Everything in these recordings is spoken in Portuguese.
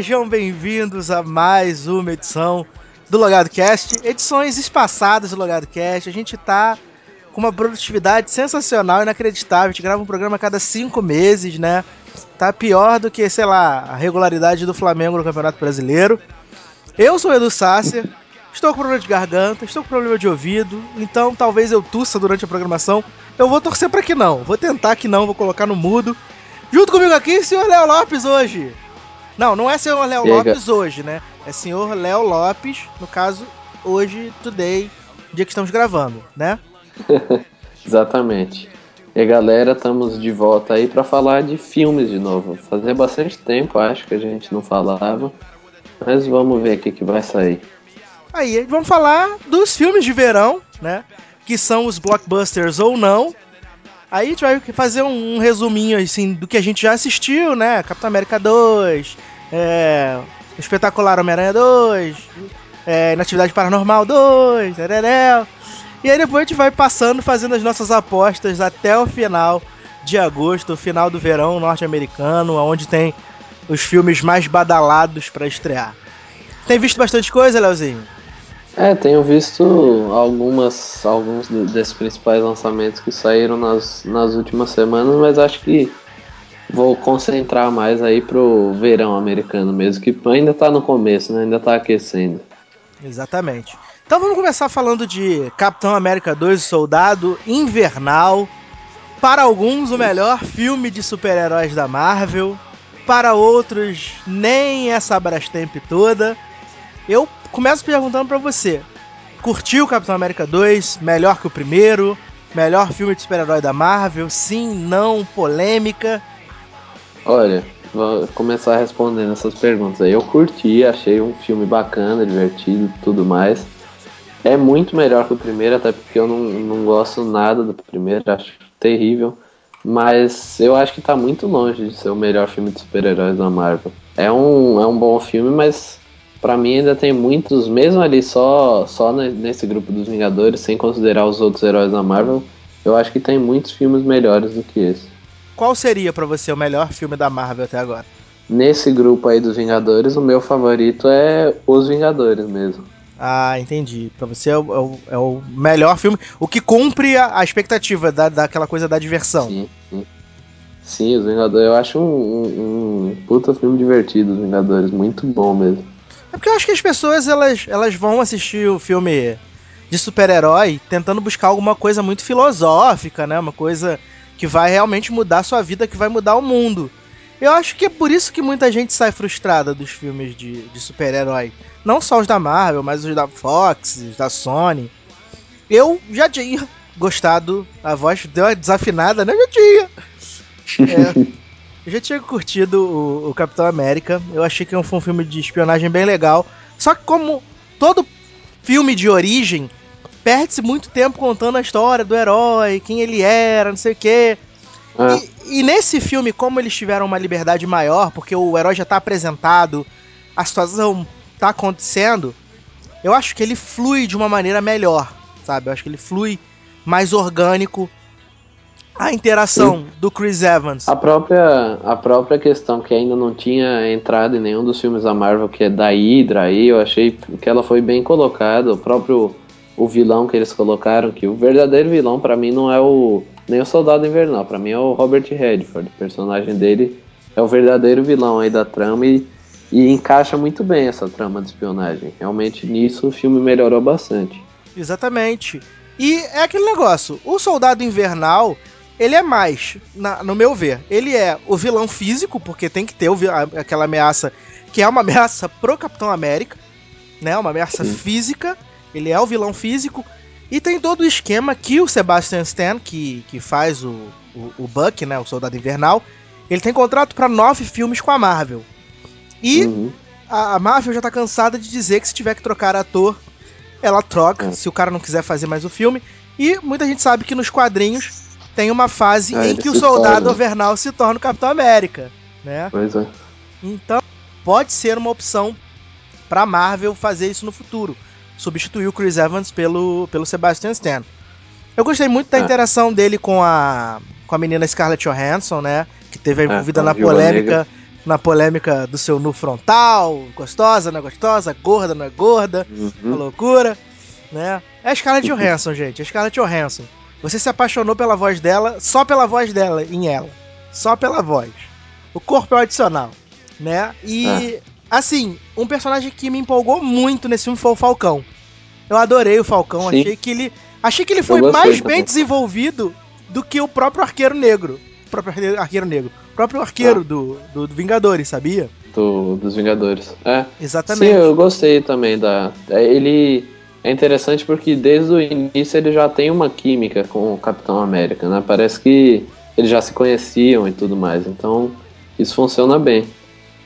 Sejam bem-vindos a mais uma edição do Logado Cast, edições espaçadas do Logado Cast. A gente tá com uma produtividade sensacional, inacreditável. A gente grava um programa a cada cinco meses, né? Tá pior do que, sei lá, a regularidade do Flamengo no Campeonato Brasileiro. Eu sou o Edu Sácia, estou com problema de garganta, estou com problema de ouvido, então talvez eu tussa durante a programação. Eu vou torcer para que não, vou tentar que não, vou colocar no mudo. Junto comigo aqui, senhor Léo Lopes hoje. Não, não é senhor Léo Lopes hoje, né? É senhor Léo Lopes, no caso, hoje, today, dia que estamos gravando, né? Exatamente. E galera, estamos de volta aí para falar de filmes de novo. Fazia bastante tempo, acho que a gente não falava. Mas vamos ver o que vai sair. Aí, vamos falar dos filmes de verão, né? Que são os blockbusters ou não. Aí a gente vai fazer um, um resuminho assim do que a gente já assistiu, né? Capitão América 2, é, Espetacular Homem-Aranha 2, é, Natividade Paranormal 2, tereré. E aí depois a gente vai passando, fazendo as nossas apostas até o final de agosto, o final do verão norte-americano, onde tem os filmes mais badalados para estrear. Tem visto bastante coisa, Leozinho? É, tenho visto algumas, alguns desses principais lançamentos que saíram nas, nas últimas semanas, mas acho que vou concentrar mais aí pro verão americano mesmo, que ainda tá no começo, né? Ainda tá aquecendo. Exatamente. Então vamos começar falando de Capitão América 2, Soldado Invernal. Para alguns, o melhor filme de super-heróis da Marvel. Para outros, nem essa Brastemp toda. Eu começo perguntando para você: curtiu Capitão América 2? Melhor que o primeiro? Melhor filme de super-herói da Marvel? Sim, não, polêmica? Olha, vou começar respondendo essas perguntas aí. Eu curti, achei um filme bacana, divertido tudo mais. É muito melhor que o primeiro, até porque eu não, não gosto nada do primeiro, acho terrível. Mas eu acho que tá muito longe de ser o melhor filme de super-heróis da Marvel. É um, é um bom filme, mas para mim ainda tem muitos, mesmo ali só, só nesse grupo dos Vingadores, sem considerar os outros heróis da Marvel, eu acho que tem muitos filmes melhores do que esse. Qual seria para você o melhor filme da Marvel até agora? Nesse grupo aí dos Vingadores, o meu favorito é Os Vingadores mesmo. Ah, entendi. Pra você é o, é o, é o melhor filme, o que cumpre a, a expectativa da, daquela coisa da diversão. Sim, sim. Sim, Os Vingadores, eu acho um, um, um puta filme divertido, Os Vingadores, muito bom mesmo. É porque eu acho que as pessoas elas, elas vão assistir o filme de super-herói tentando buscar alguma coisa muito filosófica, né? Uma coisa que vai realmente mudar a sua vida, que vai mudar o mundo. Eu acho que é por isso que muita gente sai frustrada dos filmes de, de super-herói. Não só os da Marvel, mas os da Fox, os da Sony. Eu já tinha gostado, a voz deu uma desafinada, né? Eu já tinha. É, eu já tinha curtido o, o, Capitão América. Eu achei que foi um filme de espionagem bem legal. Só que como todo filme de origem, perde-se muito tempo contando a história do herói, quem ele era, não sei o quê. É. E, e, nesse filme, como eles tiveram uma liberdade maior, porque o herói já tá apresentado, a situação tá acontecendo, eu acho que ele flui de uma maneira melhor, sabe? Eu acho que ele flui mais orgânico a interação Sim. do Chris Evans. A própria, a própria questão que ainda não tinha entrado em nenhum dos filmes da Marvel, que é da Hydra aí, eu achei que ela foi bem colocada. O próprio o vilão que eles colocaram, que o verdadeiro vilão para mim não é o nem o Soldado Invernal, para mim é o Robert Redford. O personagem dele é o verdadeiro vilão aí da trama e, e encaixa muito bem essa trama de espionagem. Realmente nisso o filme melhorou bastante. Exatamente. E é aquele negócio, o Soldado Invernal, ele é mais, na, no meu ver, ele é o vilão físico, porque tem que ter o, aquela ameaça que é uma ameaça pro Capitão América, né? Uma ameaça Sim. física. Ele é o vilão físico. E tem todo o esquema que o Sebastian Stan, que, que faz o, o, o Buck, né? O Soldado Invernal, ele tem contrato para nove filmes com a Marvel. E uhum. a, a, Marvel já tá cansada de dizer que se tiver que trocar ator, ela troca, é. se o cara não quiser fazer mais o filme. E muita gente sabe que nos quadrinhos tem uma fase é, em que o soldado torna. Overnal se torna o Capitão América, né? Pois é. Então, pode ser uma opção para Marvel fazer isso no futuro, substituir o Chris Evans pelo, pelo Sebastian Stan. Eu gostei muito da é. interação dele com a com a menina Scarlett Johansson, né? Que teve é, envolvida é, na polêmica na polêmica do seu nu frontal, gostosa, não é gostosa, gorda, não é gorda, Uhum. uma loucura, né? É a Scarlett Johansson, gente, é a Scarlett Johansson. Você se apaixonou pela voz dela, só pela voz dela em ela. Só pela voz. O corpo é o adicional, né? E, assim, um personagem que me empolgou muito nesse filme foi o Falcão. Eu adorei o Falcão, Sim. achei que ele. Achei que ele foi mais também. bem desenvolvido do que o próprio arqueiro negro. O próprio arqueiro, negro. O próprio Ah. arqueiro do, do, do Vingadores, sabia? Do, dos Vingadores. É. Exatamente. Sim, eu gostei também da. é, Ele é interessante porque desde o início ele já tem uma química com o Capitão América, né? Parece que eles já se conheciam e tudo mais. Então isso funciona bem.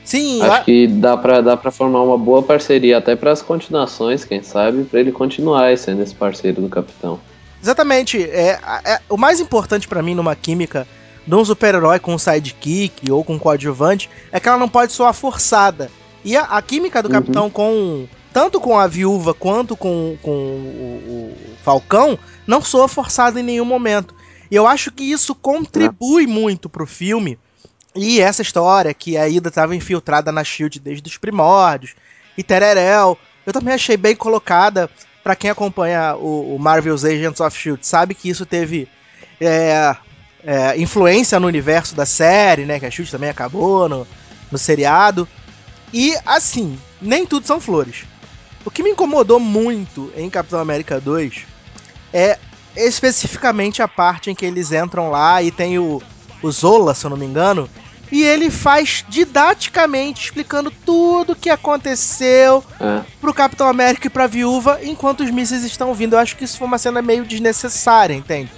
Sim, Acho a- que dá pra, dá formar uma boa parceria, até para as continuações, quem sabe, pra ele continuar sendo esse parceiro do Capitão. exatamente. É, é- o mais importante pra mim numa química de um super-herói com um sidekick ou com um coadjuvante é que ela não pode soar forçada. E a, a química do Uhum. Capitão com. Tanto com a viúva quanto com, com o, o Falcão não soa forçada em nenhum momento. E eu acho que isso contribui muito pro filme. E essa história que a Ida estava infiltrada na Shield desde os primórdios e Tererel, eu também achei bem colocada Pra quem acompanha o, o Marvel's Agents of Shield, sabe que isso teve é, é, influência no universo da série, né? Que a Shield também acabou no, no seriado. E assim, nem tudo são flores. O que me incomodou muito em Capitão América 2 é especificamente a parte em que eles entram lá e tem o, o Zola, se eu não me engano, e ele faz didaticamente explicando tudo o que aconteceu É. pro Capitão América e pra Viúva enquanto os mísseis estão vindo. Eu acho que isso foi uma cena meio desnecessária, entende?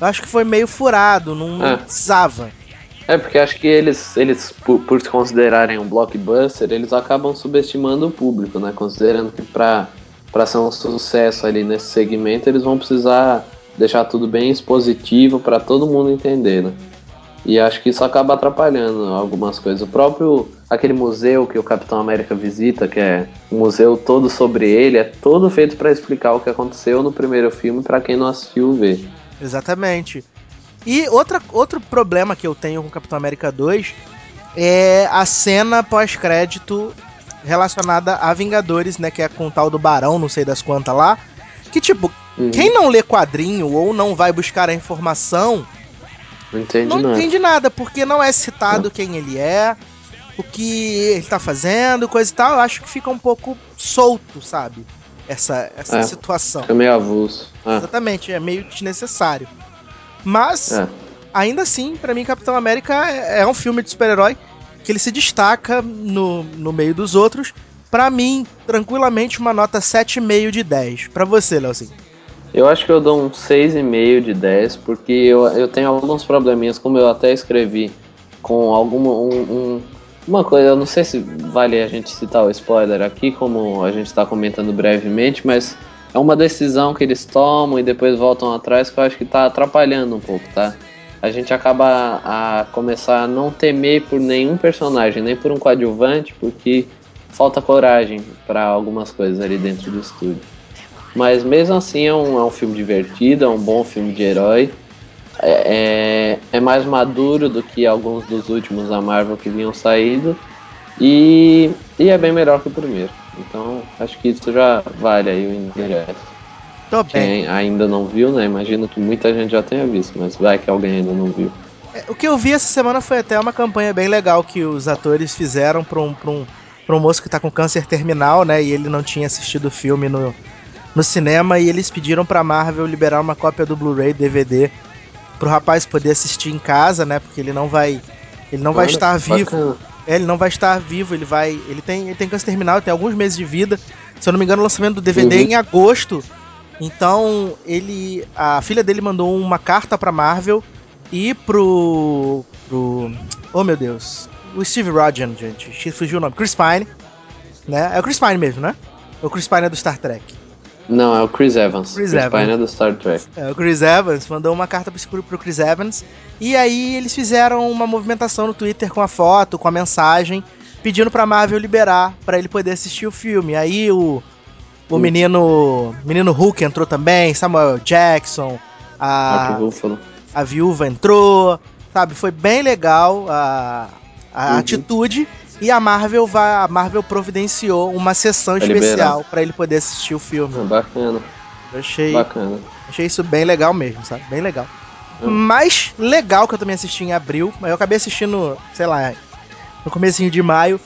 Eu acho que foi meio furado, não, É. precisava. É, porque acho que eles, eles por, por se considerarem um blockbuster, eles acabam subestimando o público, né? Considerando que pra, ser um sucesso ali nesse segmento, eles vão precisar deixar tudo bem expositivo pra todo mundo entender, né? E acho que isso acaba atrapalhando algumas coisas. O próprio, aquele museu que o Capitão América visita, que é um museu todo sobre ele, é todo feito pra explicar o que aconteceu no primeiro filme pra quem não assistiu ver. Exatamente. E outra, outro problema que eu tenho com Capitão América 2 é a cena pós-crédito relacionada a Vingadores, né? Que é com o tal do Barão, não sei das quantas lá. Que, tipo, Uhum. quem não lê quadrinho ou não vai buscar a informação Não entende não nada. entende nada, porque não é citado quem ele é, o que ele tá fazendo, coisa e tal. Eu acho que fica um pouco solto, sabe? Essa, essa É. situação. Fica meio avulso. Ah, Exatamente, é meio desnecessário. Mas, é. ainda assim, pra mim, Capitão América é é um filme de super-herói que ele se destaca no, no meio dos outros. Pra mim, tranquilamente, uma nota 7,5 de 10. Pra você, Leozinho. Eu acho que eu dou um 6,5 de 10, porque eu, eu tenho alguns probleminhas, como eu até escrevi, com alguma um, um- uma coisa, eu não sei se vale a gente citar o spoiler aqui, como a gente está comentando brevemente, mas é uma decisão que eles tomam e depois voltam atrás que eu acho que tá atrapalhando um pouco, tá? A gente acaba a começar a não temer por nenhum personagem, nem por um coadjuvante, porque falta coragem para algumas coisas ali dentro do estúdio. Mas mesmo assim é um, é um filme divertido, é um bom filme de herói. É, é, é mais maduro do que alguns dos últimos da Marvel que vinham saído. E, e é bem melhor que o primeiro. Então acho que isso já vale aí o ingresso. Tô bem. Quem ainda não viu, né? Imagino que muita gente já tenha visto, mas vai que alguém ainda não viu. É, O que eu vi essa semana foi até uma campanha bem legal que os atores fizeram pra um, pra um, pra um moço que tá com câncer terminal, né? E ele não tinha assistido o filme no, no cinema. E eles pediram pra Marvel liberar uma cópia do Blu-ray DVD pro rapaz poder assistir em casa, né? Porque ele não vai. Ele não vai Olha, estar vivo. bacana. É, ele não vai estar vivo, ele vai. Ele tem, ele tem câncer terminal, tem alguns meses de vida. Se eu não me engano, o lançamento do DVD é Uhum. em agosto. Então, ele. A filha dele mandou uma carta pra Marvel e pro. pro. Oh meu Deus. O Steve Rodgen, gente. Fugiu o nome. Chris Pine. Né? É o Chris Pine mesmo, né? O Chris Pine é do Star Trek. Não, é o Chris Evans. Chris Chris, Evans. Pine é do Star Trek. É, o Chris Evans mandou uma carta pro, pro Chris Evans. E aí eles fizeram uma movimentação no Twitter com a foto, com a mensagem, pedindo pra Marvel liberar pra ele poder assistir o filme. Aí o, o menino. Menino Hulk entrou também, Samuel Jackson, a, a viúva entrou, sabe? Foi bem legal a, a uhum. atitude e a Marvel vai, a Marvel providenciou uma sessão especial para ele poder assistir o filme. Ah, bacana. Eu achei, bacana. achei isso bem legal mesmo, sabe? Bem legal. Uhum. Mais legal que eu também assisti em abril, mas eu acabei assistindo, sei lá, no comecinho de maio,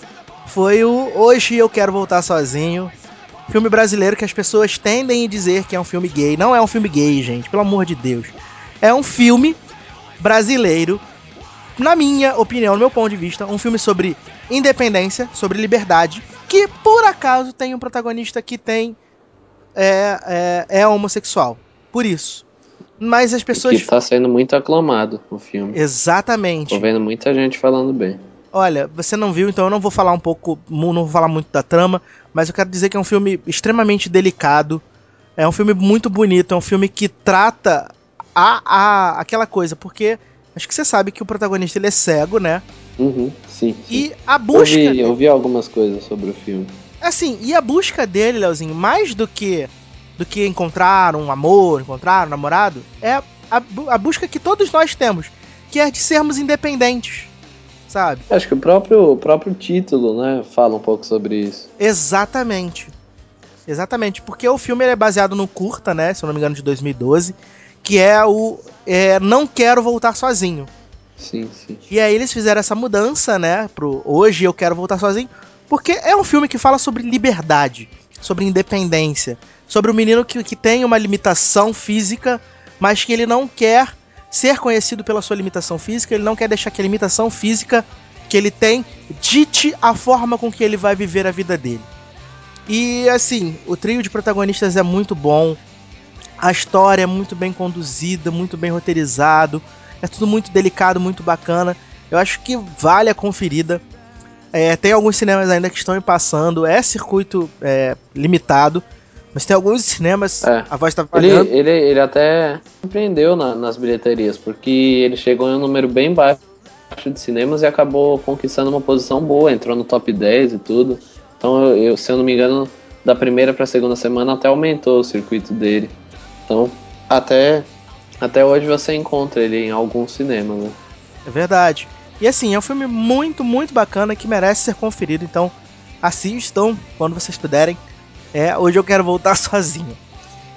foi o Hoje Eu Quero Voltar Sozinho. Filme brasileiro que as pessoas tendem a dizer que é um filme gay. Não é um filme gay, gente, pelo amor de Deus. É um filme brasileiro, na minha opinião, no meu ponto de vista, um filme sobre independência, sobre liberdade, que por acaso tem um protagonista que tem é, é, é homossexual. Por isso. Mas as pessoas. que tá sendo muito aclamado o filme. Exatamente. Tô vendo muita gente falando bem. Olha, você não viu, então eu não vou falar um pouco, não vou falar muito da trama, mas eu quero dizer que é um filme extremamente delicado. É um filme muito bonito, é um filme que trata a, a aquela coisa, porque acho que você sabe que o protagonista ele é cego, né? Uhum, sim, sim. E a busca. Eu vi, eu vi algumas coisas sobre o filme. Assim, e a busca dele, Leozinho, mais do que do que encontrar um amor, encontrar um namorado, é a, a busca que todos nós temos, que é de sermos independentes sabe? Acho que o próprio, o próprio título, né, fala um pouco sobre isso. Exatamente. Exatamente, porque o filme é baseado no curta, né, se eu não me engano, de 2012, que é o é, Não Quero Voltar Sozinho. Sim, sim. E aí eles fizeram essa mudança, né, pro Hoje Eu Quero Voltar Sozinho, porque é um filme que fala sobre liberdade, sobre independência, sobre o menino que, que tem uma limitação física, mas que ele não quer ser conhecido pela sua limitação física, ele não quer deixar que a limitação física que ele tem dite a forma com que ele vai viver a vida dele. E assim, o trio de protagonistas é muito bom, a história é muito bem conduzida, muito bem roteirizado, é tudo muito delicado, muito bacana. Eu acho que vale a conferida. É, tem alguns cinemas ainda que estão passando, é circuito é, limitado, mas tem alguns cinemas, é. a voz tá falhando. Ele, ele, ele até surpreendeu na, nas bilheterias, porque ele chegou em um número bem baixo de cinemas e acabou conquistando uma posição boa, entrou no top 10 e tudo. Então, eu, eu se eu não me engano, da primeira para a segunda semana até aumentou o circuito dele. Então, até, até hoje você encontra ele em alguns cinemas, né? É verdade. E assim, é um filme muito, muito bacana que merece ser conferido. Então, assistam quando vocês puderem. É, hoje eu quero voltar sozinho.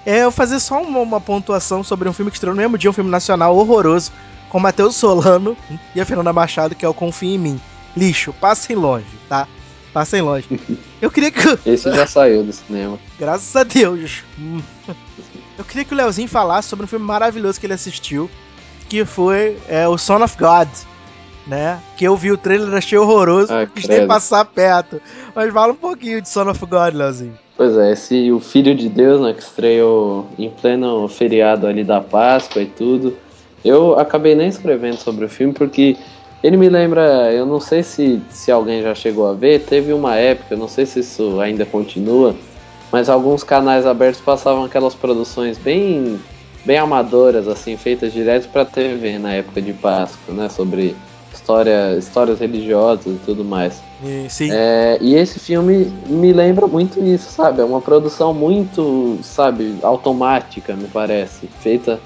É, eu fazer só uma, uma, pontuação sobre um filme que estreou no mesmo dia, um filme nacional horroroso, com Matheus Solano e a Fernanda Machado, que é o Confia em Mim. Lixo, passem longe, tá? Passem longe. Eu queria que. Esse já saiu do cinema. Graças a Deus. Eu queria que o Leozinho falasse sobre um filme maravilhoso que ele assistiu, que foi é, o Son of God né? Que eu vi o trailer, achei horroroso, ah, quis nem passar perto. Mas fala um pouquinho de Son of God, Leozinho. Pois é, esse o Filho de Deus, né, que estreou em pleno feriado ali da Páscoa e tudo. Eu acabei nem escrevendo sobre o filme porque ele me lembra, eu não sei se, se alguém já chegou a ver, teve uma época, não sei se isso ainda continua, mas alguns canais abertos passavam aquelas produções bem bem amadoras assim, feitas direto para TV na época de Páscoa, né, sobre história, histórias religiosas e tudo mais. Sim. É, e esse filme me lembra muito isso, sabe? É uma produção muito, sabe, automática, me parece, feita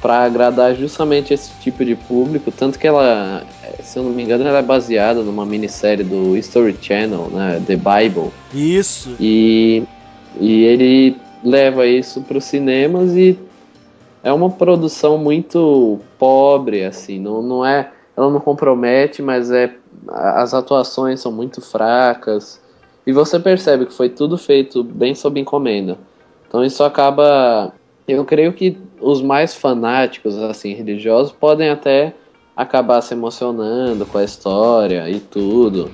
para agradar justamente esse tipo de público, tanto que ela, se eu não me engano, ela é baseada numa minissérie do History Channel, né, The Bible. Isso. E, e ele leva isso para os cinemas e é uma produção muito pobre, assim, não, não é ela não compromete, mas é as atuações são muito fracas e você percebe que foi tudo feito bem sob encomenda. Então isso acaba, eu creio que os mais fanáticos assim religiosos podem até acabar se emocionando com a história e tudo.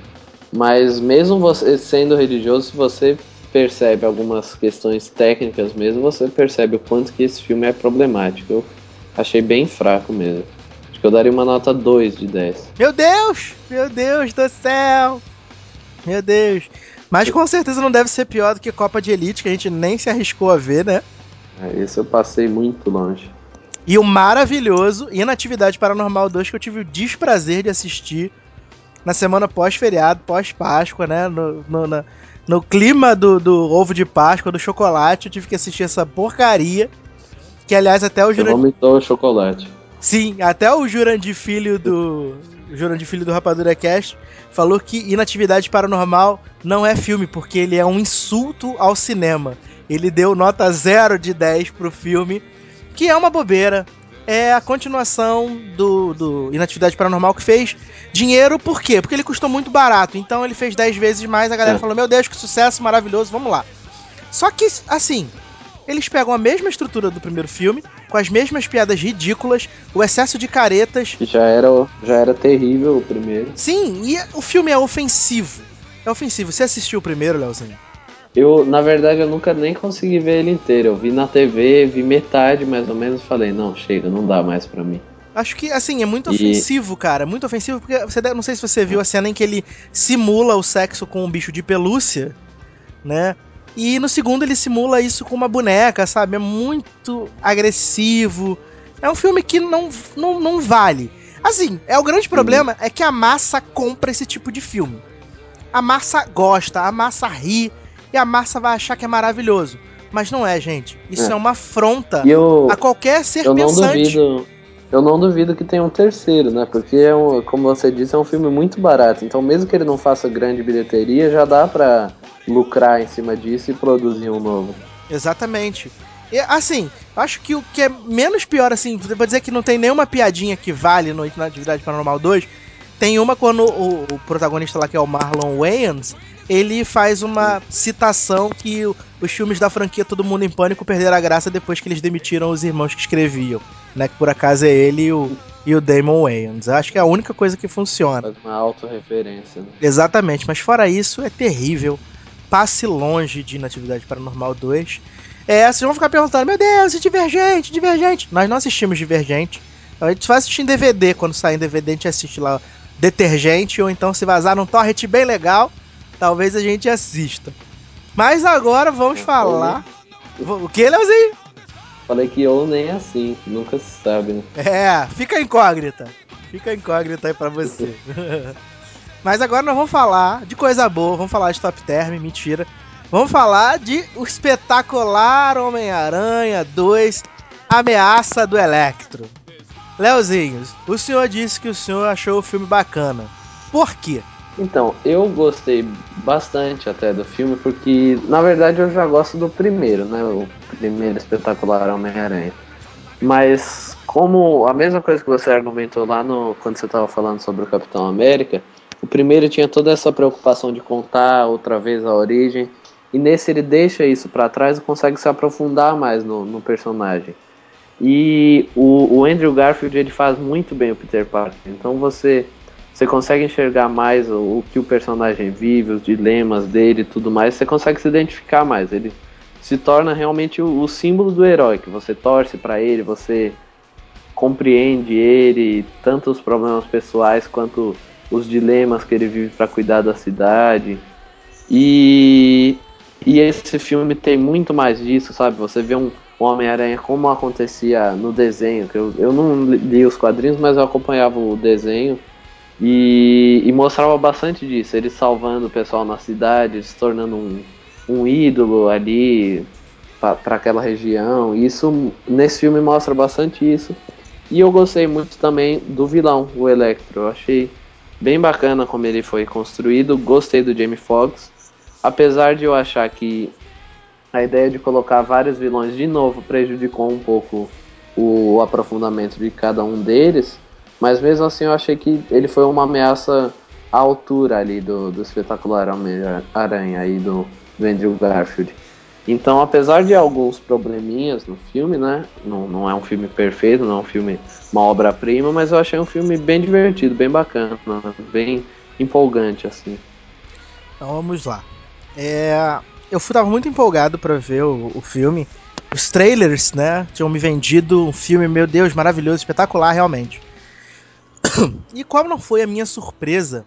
Mas mesmo você sendo religioso, se você percebe algumas questões técnicas mesmo, você percebe o quanto que esse filme é problemático. Eu achei bem fraco mesmo que eu daria uma nota 2 de 10. Meu Deus! Meu Deus do céu! Meu Deus! Mas com certeza não deve ser pior do que Copa de Elite, que a gente nem se arriscou a ver, né? É, esse eu passei muito longe. E o maravilhoso Inatividade Paranormal 2, que eu tive o desprazer de assistir na semana pós-feriado, pós-Páscoa, né? No, no, na, no clima do, do ovo de Páscoa, do chocolate, eu tive que assistir essa porcaria. Que aliás até o Jurandir. vomitou o chocolate. Sim, até o Jurandir Filho do. o Jurandir Filho do Rapadura Cast, falou que Inatividade Paranormal não é filme, porque ele é um insulto ao cinema. Ele deu nota 0 de 10 pro filme, que é uma bobeira. É a continuação do, do Inatividade Paranormal que fez dinheiro, por quê? Porque ele custou muito barato. Então ele fez 10 vezes mais, a galera é. falou: Meu Deus, que sucesso maravilhoso, vamos lá. Só que, assim, eles pegam a mesma estrutura do primeiro filme, com as mesmas piadas ridículas, o excesso de caretas. Já era, já era terrível o primeiro. Sim, e o filme é ofensivo. É ofensivo. Você assistiu o primeiro, Leozinho? Eu, na verdade, eu nunca nem consegui ver ele inteiro. Eu vi na TV, vi metade mais ou menos, falei, não, chega, não dá mais para mim. Acho que, assim, é muito e... ofensivo, cara. Muito ofensivo, porque você não sei se você viu a cena em que ele simula o sexo com um bicho de pelúcia, né? E no segundo ele simula isso com uma boneca, sabe? É muito agressivo. É um filme que não, não, não vale. Assim, é o grande problema uhum. é que a massa compra esse tipo de filme. A massa gosta, a massa ri e a massa vai achar que é maravilhoso. Mas não é, gente. Isso é, é uma afronta eu, a qualquer ser eu pensante. Não duvido, eu não duvido que tenha um terceiro, né? Porque, é um, como você disse, é um filme muito barato. Então, mesmo que ele não faça grande bilheteria, já dá pra lucrar em cima disso e produzir um novo. Exatamente. E, assim, acho que o que é menos pior, assim, vou dizer que não tem nenhuma piadinha que vale no Atividade Paranormal 2. Tem uma quando o, o, protagonista lá, que é o Marlon Wayans, ele faz uma citação que os filmes da franquia Todo Mundo em Pânico perderam a graça depois que eles demitiram os irmãos que escreviam, né? Que por acaso é ele e o, e o Damon Wayans. Acho que é a única coisa que funciona. Uma autorreferência, né? Exatamente, mas fora isso, é terrível passe longe de Inatividade Paranormal 2. É, vocês vão ficar perguntando, meu Deus, é Divergente, Divergente. Nós não assistimos Divergente. A gente vai assistir em DVD, quando sair em DVD a gente assiste lá Detergente, ou então se vazar num torrent bem legal, talvez a gente assista. Mas agora vamos falar... O que, Leozinho? Falei que ou nem assim, nunca se sabe, né? É, fica incógnita. Fica incógnita aí pra você. Mas agora nós vamos falar de coisa boa, vamos falar de Top Term, mentira. Vamos falar de o espetacular Homem-Aranha 2, Ameaça do Electro. Leozinhos, o senhor disse que o senhor achou o filme bacana. Por quê? Então, eu gostei bastante até do filme, porque na verdade eu já gosto do primeiro, né? O primeiro espetacular Homem-Aranha. Mas como a mesma coisa que você argumentou lá no quando você estava falando sobre o Capitão América, o primeiro tinha toda essa preocupação de contar outra vez a origem, e nesse ele deixa isso para trás e consegue se aprofundar mais no, no personagem. E o, o, Andrew Garfield ele faz muito bem o Peter Parker, então você você consegue enxergar mais o, o que o personagem vive, os dilemas dele e tudo mais, você consegue se identificar mais. Ele se torna realmente o, o símbolo do herói, que você torce para ele, você compreende ele, tanto os problemas pessoais quanto os dilemas que ele vive para cuidar da cidade. E, e esse filme tem muito mais disso, sabe? Você vê um, Homem-Aranha como acontecia no desenho, que eu, eu não li os quadrinhos, mas eu acompanhava o desenho. E, e mostrava bastante disso, ele salvando o pessoal na cidade, se tornando um, um ídolo ali para aquela região. Isso nesse filme mostra bastante isso. E eu gostei muito também do vilão, o Electro. Eu achei bem bacana como ele foi construído. Gostei do Jamie Foxx, apesar de eu achar que a ideia de colocar vários vilões de novo prejudicou um pouco o, o aprofundamento de cada um deles. Mas mesmo assim eu achei que ele foi uma ameaça à altura ali do, do espetacular Homem-Aranha aí do, do Andrew Garfield. Então, apesar de alguns probleminhas no filme, né? Não, não é um filme perfeito, não é um filme, uma obra-prima, mas eu achei um filme bem divertido, bem bacana, bem empolgante, assim. Então vamos lá. É, eu estava muito empolgado para ver o, o, filme. Os trailers, né? Tinham me vendido um filme, meu Deus, maravilhoso, espetacular, realmente. E qual não foi a minha surpresa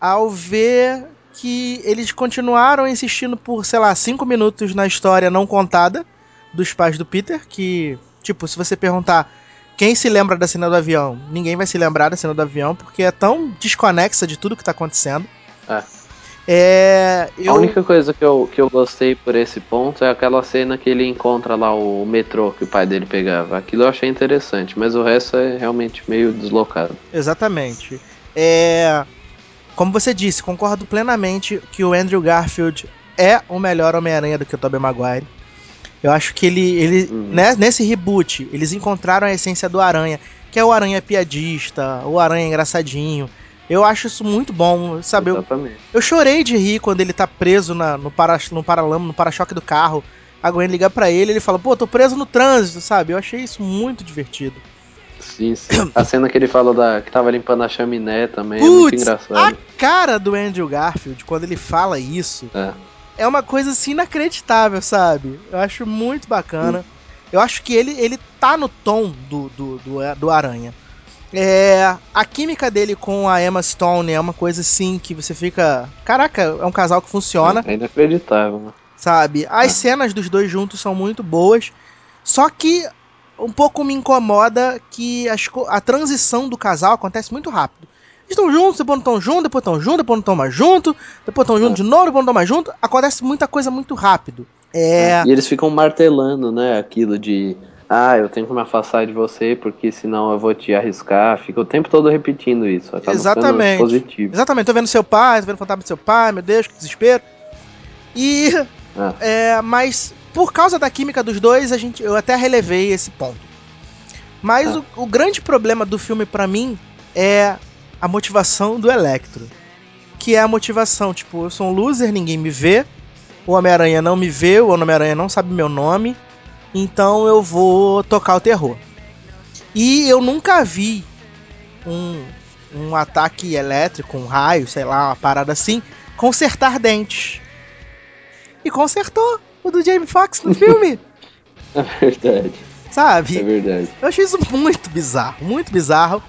ao ver que eles continuaram insistindo por, sei lá, cinco minutos na história não contada dos pais do Peter, que, tipo, se você perguntar quem se lembra da cena do avião, ninguém vai se lembrar da cena do avião, porque é tão desconexa de tudo que tá acontecendo. É. É, eu... A única coisa que eu, que eu gostei por esse ponto é aquela cena que ele encontra lá o metrô que o pai dele pegava. Aquilo eu achei interessante, mas o resto é realmente meio deslocado. Exatamente. É, como você disse, concordo plenamente que o Andrew Garfield é o melhor Homem-Aranha do que o Tobey Maguire. Eu acho que ele, ele uhum. né, nesse reboot, eles encontraram a essência do Aranha, que é o Aranha piadista, o Aranha engraçadinho. Eu acho isso muito bom, sabe? Eu, eu, chorei de rir quando ele tá preso na, no, para, no paralama, no para-choque do carro. A Gwen liga pra ele ele fala, pô, tô preso no trânsito, sabe? Eu achei isso muito divertido. Sim, sim. A cena que ele falou da, que tava limpando a chaminé também Puts, é muito engraçado. A cara do Andrew Garfield, quando ele fala isso, é, é uma coisa assim inacreditável, sabe? Eu acho muito bacana. Hum. Eu acho que ele, ele tá no tom do, do, do, do Aranha. É, a química dele com a Emma Stone é uma coisa assim que você fica. Caraca, é um casal que funciona. É inacreditável, né? Sabe? As é. cenas dos dois juntos são muito boas. Só que um pouco me incomoda que as, a transição do casal acontece muito rápido. Eles estão juntos, depois não estão juntos, depois estão juntos, depois não estão mais juntos, depois estão juntos é. de novo, depois não estão mais juntos. Acontece muita coisa muito rápido. É... E eles ficam martelando, né? Aquilo de ah, eu tenho que me afastar de você porque senão eu vou te arriscar. Fica o tempo todo repetindo isso. Exatamente. Positivo. Exatamente. Tô vendo seu pai, tô vendo o fantasma do seu pai, meu Deus, que desespero. E. Ah. É, mas por causa da química dos dois, a gente, eu até relevei esse ponto. Mas ah. o, o, grande problema do filme para mim é a motivação do Electro. Que é a motivação, tipo, eu sou um loser, ninguém me vê. O Homem-Aranha não me vê, o Homem-Aranha não sabe meu nome então eu vou tocar o terror. E eu nunca vi um, um ataque elétrico, um raio, sei lá, uma parada assim, consertar dentes. E consertou o do Jamie Foxx no filme. é verdade. Sabe? É verdade. Eu achei isso muito bizarro, muito bizarro.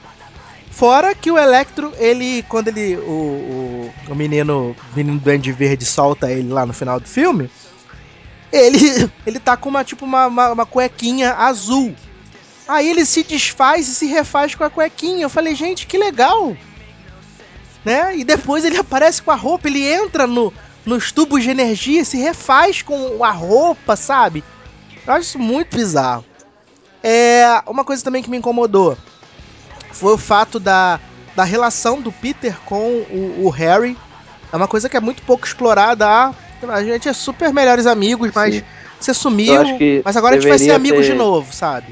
Fora que o Electro, ele, quando ele. O, o, o menino, o menino Duende Verde solta ele lá no final do filme, ele, ele tá com uma, tipo, uma, uma, uma cuequinha azul. Aí ele se desfaz e se refaz com a cuequinha. Eu falei, gente, que legal! Né? E depois ele aparece com a roupa, ele entra no, nos tubos de energia, se refaz com a roupa, sabe? Eu acho isso muito bizarro. É, uma coisa também que me incomodou foi o fato da, da relação do Peter com o, o Harry. É uma coisa que é muito pouco explorada a gente é super melhores amigos, mas Sim. você sumiu, mas agora a gente vai ser amigos ter... de novo, sabe?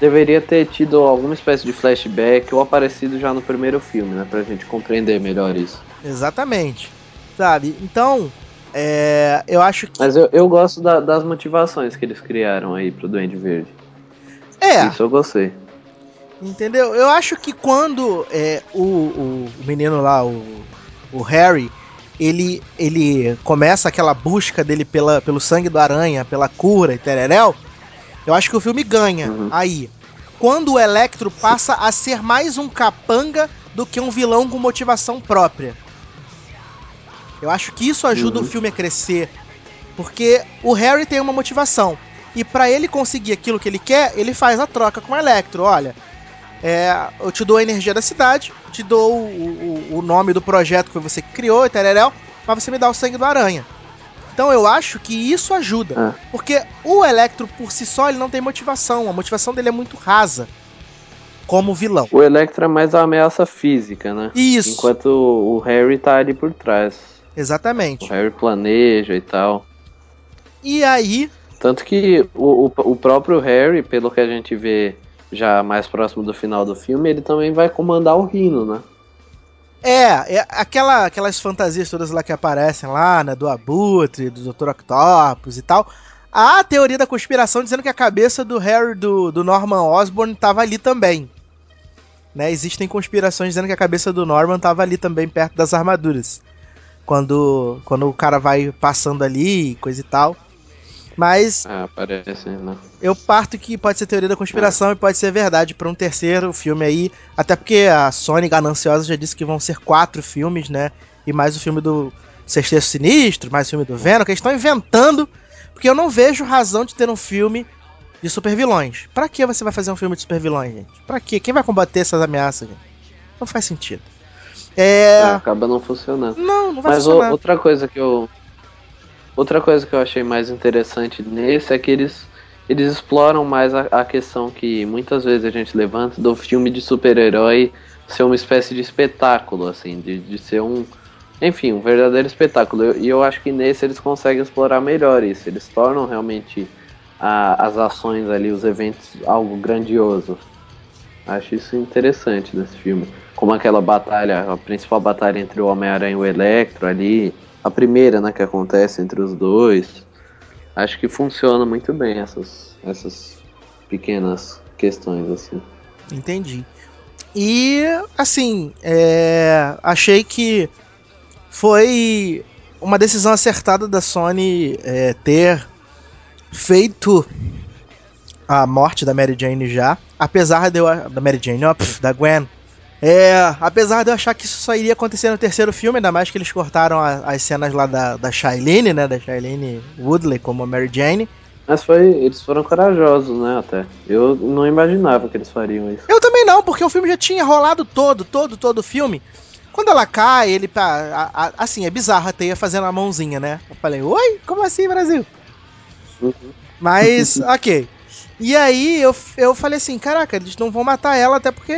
Deveria ter tido alguma espécie de flashback ou aparecido já no primeiro filme, né? Pra gente compreender melhor isso. Exatamente. Sabe? Então, é, eu acho que. Mas eu, eu gosto da, das motivações que eles criaram aí pro Duende Verde. É. Isso eu gostei. Entendeu? Eu acho que quando é, o, o menino lá, o, o Harry, ele, ele começa aquela busca dele pela, pelo sangue do aranha, pela cura e tereréu, eu acho que o filme ganha uhum. aí. Quando o Electro passa a ser mais um capanga do que um vilão com motivação própria. Eu acho que isso ajuda uhum. o filme a crescer. Porque o Harry tem uma motivação. E para ele conseguir aquilo que ele quer, ele faz a troca com o Electro. Olha, é, eu te dou a energia da cidade, te dou o, o, o nome do projeto que você criou, tereréu, mas você me dá o sangue do aranha. Então eu acho que isso ajuda. Ah. Porque o Electro por si só ele não tem motivação. A motivação dele é muito rasa. Como vilão. O Electro é mais a ameaça física, né? Isso. Enquanto o Harry tá ali por trás. Exatamente. O Harry planeja e tal. E aí. Tanto que o, o, o próprio Harry, pelo que a gente vê já mais próximo do final do filme, ele também vai comandar o Rino, né? É, é aquela, aquelas fantasias todas lá que aparecem lá, né? Do Abutre, do Dr. Octopus e tal. A teoria da conspiração dizendo que a cabeça do Harry do, do Norman Osborn estava ali também. Né? Existem conspirações dizendo que a cabeça do Norman estava ali também, perto das armaduras. Quando, quando o cara vai passando ali, coisa e tal. Mas. Ah, parece, né? Eu parto que pode ser teoria da conspiração ah. e pode ser verdade para um terceiro filme aí. Até porque a Sony gananciosa já disse que vão ser quatro filmes, né? E mais o filme do Sexteto Sinistro, mais o filme do Venom, que eles estão inventando. Porque eu não vejo razão de ter um filme de super vilões. Pra que você vai fazer um filme de super vilões, gente? Pra quê? Quem vai combater essas ameaças, gente? Não faz sentido. É... é... Acaba não funcionando. Não, não vai Mas funcionar. outra coisa que eu. Outra coisa que eu achei mais interessante nesse é que eles, eles exploram mais a, a questão que muitas vezes a gente levanta do filme de super-herói ser uma espécie de espetáculo, assim, de, de ser um. Enfim, um verdadeiro espetáculo. E eu, eu, acho que nesse eles conseguem explorar melhor isso. Eles tornam realmente a, as ações ali, os eventos, algo grandioso. Acho isso interessante nesse filme. Como aquela batalha, a principal batalha entre o Homem-Aranha e o Electro ali. A primeira, né, que acontece entre os dois. Acho que funciona muito bem essas, essas pequenas questões, assim. Entendi. E, assim, é, achei que foi uma decisão acertada da Sony é, ter feito a morte da Mary Jane já, apesar de eu. Da Mary Jane, ó, pff, da Gwen. É, apesar de eu achar que isso só iria acontecer no terceiro filme, ainda mais que eles cortaram a, as cenas lá da, da Shailene, né? Da Shailene Woodley como a Mary Jane. Mas foi, eles foram corajosos, né, até. Eu não imaginava que eles fariam isso. Eu também não, porque o filme já tinha rolado todo, todo, todo o filme. Quando ela cai, ele tá. A, a, assim, é bizarro a teia fazendo a mãozinha, né? Eu falei, oi? Como assim, Brasil? Uhum. Mas, ok. E aí eu, eu falei assim, caraca, eles não vão matar ela, até porque,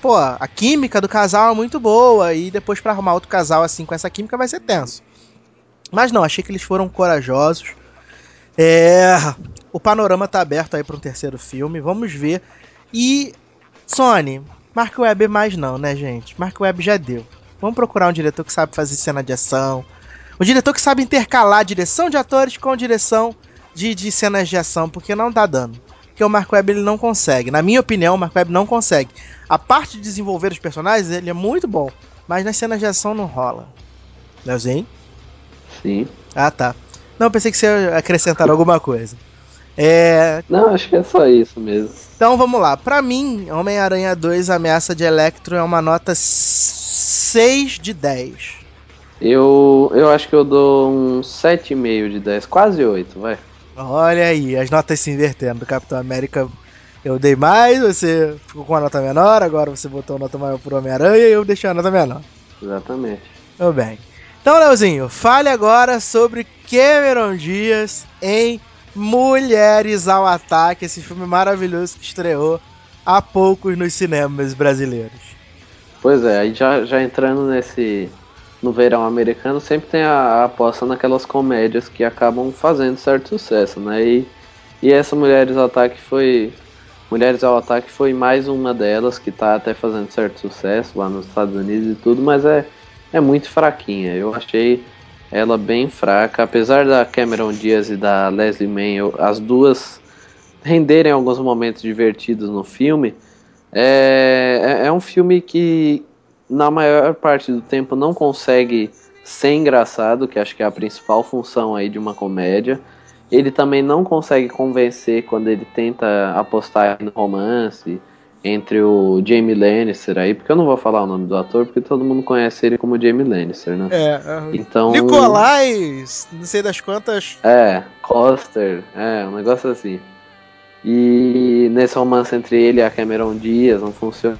pô, a química do casal é muito boa, e depois para arrumar outro casal assim com essa química vai ser tenso. Mas não, achei que eles foram corajosos. É, o panorama tá aberto aí para um terceiro filme, vamos ver. E Sony, Mark Webb mais não, né, gente? Mark Webb já deu. Vamos procurar um diretor que sabe fazer cena de ação. Um diretor que sabe intercalar direção de atores com direção de, de cenas de ação, porque não tá dando. Porque o Mark Webb ele não consegue. Na minha opinião, o Mark Webb não consegue. A parte de desenvolver os personagens, ele é muito bom. Mas nas cenas de ação não rola. Leozinho? Sim. Ah, tá. Não, pensei que você ia acrescentar alguma coisa. É... Não, acho que é só isso mesmo. Então vamos lá. Para mim, Homem-Aranha 2 Ameaça de Electro é uma nota 6 de 10. Eu, eu acho que eu dou um 7,5 de 10, quase 8, vai. Olha aí, as notas se invertendo. Do Capitão América eu dei mais, você ficou com uma nota menor, agora você botou uma nota maior pro Homem-Aranha e eu deixei a nota menor. Exatamente. Tudo bem. Então, Leozinho, fale agora sobre Cameron Dias em Mulheres ao Ataque, esse filme maravilhoso que estreou há poucos nos cinemas brasileiros. Pois é, aí já, já entrando nesse, no verão americano sempre tem a, a, aposta naquelas comédias que acabam fazendo certo sucesso, né? E, e essa Mulheres ao Ataque foi. Mulheres ao Ataque foi mais uma delas que tá até fazendo certo sucesso lá nos Estados Unidos e tudo, mas é, é muito fraquinha. Eu achei ela bem fraca, apesar da Cameron Diaz e da Leslie Mann, eu, as duas renderem alguns momentos divertidos no filme. É, é, é um filme que na maior parte do tempo não consegue ser engraçado, que acho que é a principal função aí de uma comédia. Ele também não consegue convencer quando ele tenta apostar no romance entre o Jamie Lannister aí, porque eu não vou falar o nome do ator, porque todo mundo conhece ele como Jamie Lannister, né? É, então... Nicolai, não sei das quantas... É, Coster, é, um negócio assim. E nesse romance entre ele e a Cameron Diaz não funciona.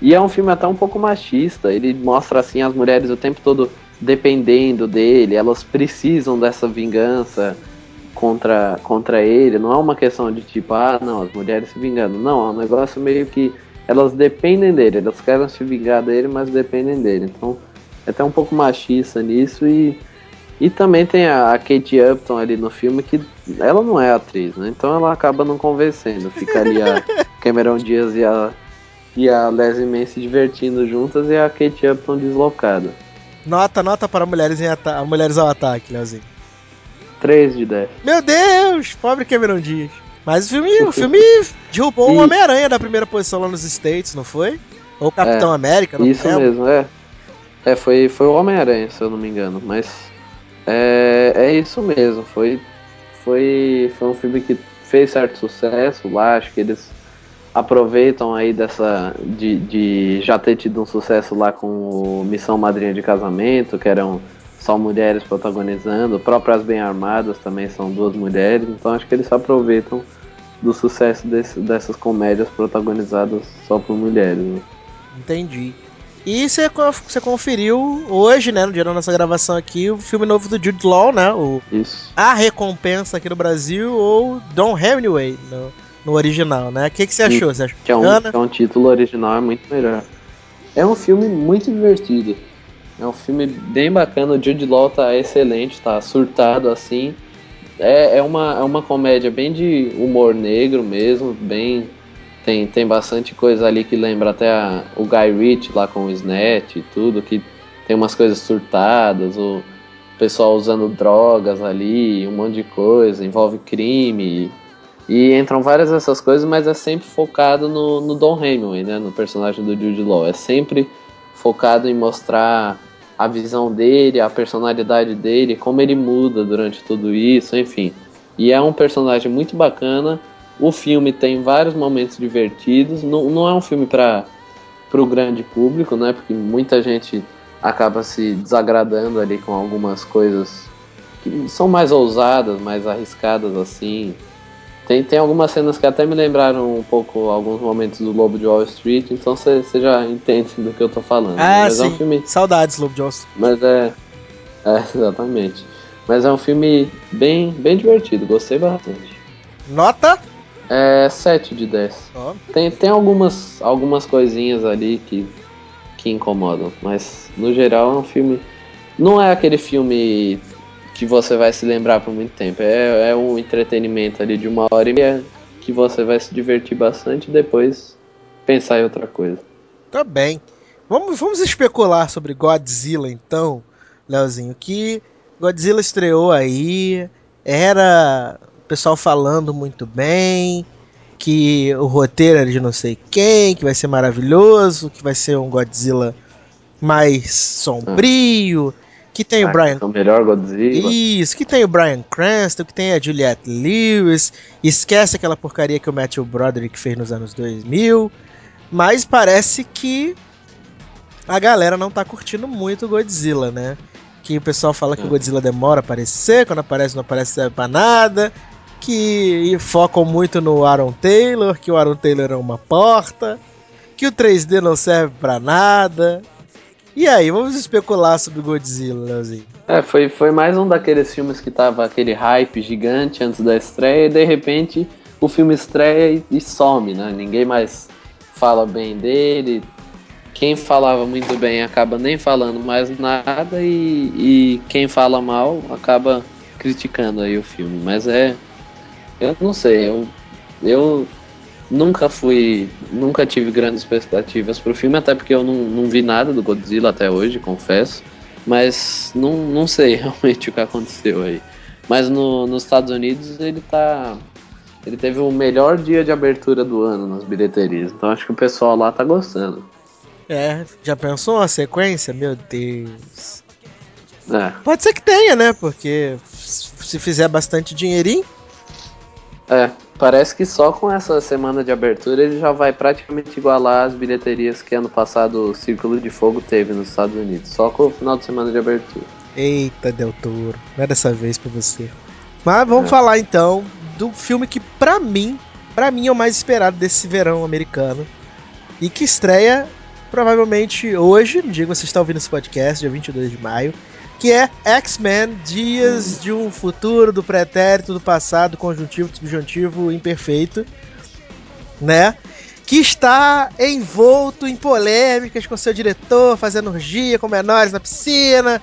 E é um filme até um pouco machista. Ele mostra assim as mulheres o tempo todo dependendo dele, elas precisam dessa vingança contra, contra ele. Não é uma questão de tipo, ah, não, as mulheres se vingando. Não, é um negócio meio que elas dependem dele, elas querem se vingar dele, mas dependem dele. Então é até um pouco machista nisso e. E também tem a, a Kate Upton ali no filme que ela não é atriz, né? Então ela acaba não convencendo. Fica ali a Cameron Diaz e a e a Leslie Mann se divertindo juntas e a Kate Upton deslocada. Nota, nota para mulheres, em mulheres ao ataque, Leozinho. 3 de 10. Meu Deus! Pobre Cameron Diaz. Mas o filme, o filme derrubou o Homem-Aranha da primeira posição lá nos States, não foi? Ou Capitão é, América, não Isso mesmo, é. É, foi, foi o Homem-Aranha, se eu não me engano. Mas é, é isso mesmo. Foi, foi, foi um filme que fez certo sucesso lá. Acho que eles aproveitam aí dessa de, de já ter tido um sucesso lá com Missão Madrinha de Casamento, que eram só mulheres protagonizando, próprias bem armadas também são duas mulheres, então acho que eles aproveitam do sucesso desse, dessas comédias protagonizadas só por mulheres. Né? Entendi. E você, você conferiu hoje, né, no dia da nossa gravação aqui, o filme novo do Jude Law, né? O Isso. A Recompensa aqui no Brasil, ou Don Hemingway no, no original, né? O que, que você achou? Você achou que é, um, que é um título original, é muito melhor. É um filme muito divertido. É um filme bem bacana, o Jude Law tá excelente, tá surtado assim. É, é, uma, é uma comédia bem de humor negro mesmo, bem tem, tem bastante coisa ali que lembra até a, o Guy Ritchie lá com o Snatch e tudo, que tem umas coisas surtadas, o pessoal usando drogas ali, um monte de coisa, envolve crime. E, entram várias dessas coisas, mas é sempre focado no, no Don Hemingway, né, no personagem do Jude Law. É sempre focado em mostrar a visão dele, a personalidade dele, como ele muda durante tudo isso, enfim. E é um personagem muito bacana o filme tem vários momentos divertidos. Não, não é um filme para o grande público, né? Porque muita gente acaba se desagradando ali com algumas coisas que são mais ousadas, mais arriscadas assim. Tem, tem algumas cenas que até me lembraram um pouco alguns momentos do Lobo de Wall Street, então você já entende do que eu tô falando. Ah, Mas sim. É um filme... Saudades, Lobo de Wall Street. Mas é, é. Exatamente. Mas é um filme bem, bem divertido, gostei bastante. Nota? É 7 de 10. Oh. Tem, tem algumas, algumas coisinhas ali que, que incomodam, mas no geral é um filme. Não é aquele filme que você vai se lembrar por muito tempo. É, é um entretenimento ali de uma hora e meia que você vai se divertir bastante e depois pensar em outra coisa. Tá bem. Vamos, vamos especular sobre Godzilla então, Leozinho. Que Godzilla estreou aí, era pessoal falando muito bem, que o roteiro é de não sei quem, que vai ser maravilhoso, que vai ser um Godzilla mais sombrio, que tem ah, o Brian. O melhor Godzilla. Isso, que tem o Brian Cranston, que tem a Juliette Lewis. Esquece aquela porcaria que o Matthew Broderick fez nos anos 2000. Mas parece que a galera não tá curtindo muito o Godzilla, né? Que o pessoal fala que o é. Godzilla demora a aparecer, quando aparece não aparece serve pra nada que focam muito no Aaron Taylor, que o Aaron Taylor é uma porta, que o 3D não serve para nada. E aí, vamos especular sobre Godzilla, Leozinho. É, foi, foi mais um daqueles filmes que tava aquele hype gigante antes da estreia e de repente o filme estreia e, e some, né? Ninguém mais fala bem dele. Quem falava muito bem acaba nem falando mais nada e, e quem fala mal acaba criticando aí o filme. Mas é, eu não sei, eu, eu nunca fui. Nunca tive grandes expectativas pro filme, até porque eu não, não vi nada do Godzilla até hoje, confesso. Mas não, não sei realmente o que aconteceu aí. Mas no, nos Estados Unidos ele tá. Ele teve o melhor dia de abertura do ano nas bilheterias. Então acho que o pessoal lá tá gostando. É, já pensou uma sequência? Meu Deus. É. Pode ser que tenha, né? Porque se fizer bastante dinheirinho. É, parece que só com essa semana de abertura ele já vai praticamente igualar as bilheterias que ano passado o Círculo de Fogo teve nos Estados Unidos, só com o final de semana de abertura. Eita, Del Toro, não é dessa vez pra você. Mas vamos é. falar então do filme que pra mim, pra mim é o mais esperado desse verão americano e que estreia provavelmente hoje, que você está ouvindo esse podcast, dia 22 de maio, que é X-Men Dias de um Futuro do Pretérito, do Passado, Conjuntivo, Subjuntivo, Imperfeito, né? Que está envolto em polêmicas com seu diretor, fazendo orgia com menores na piscina,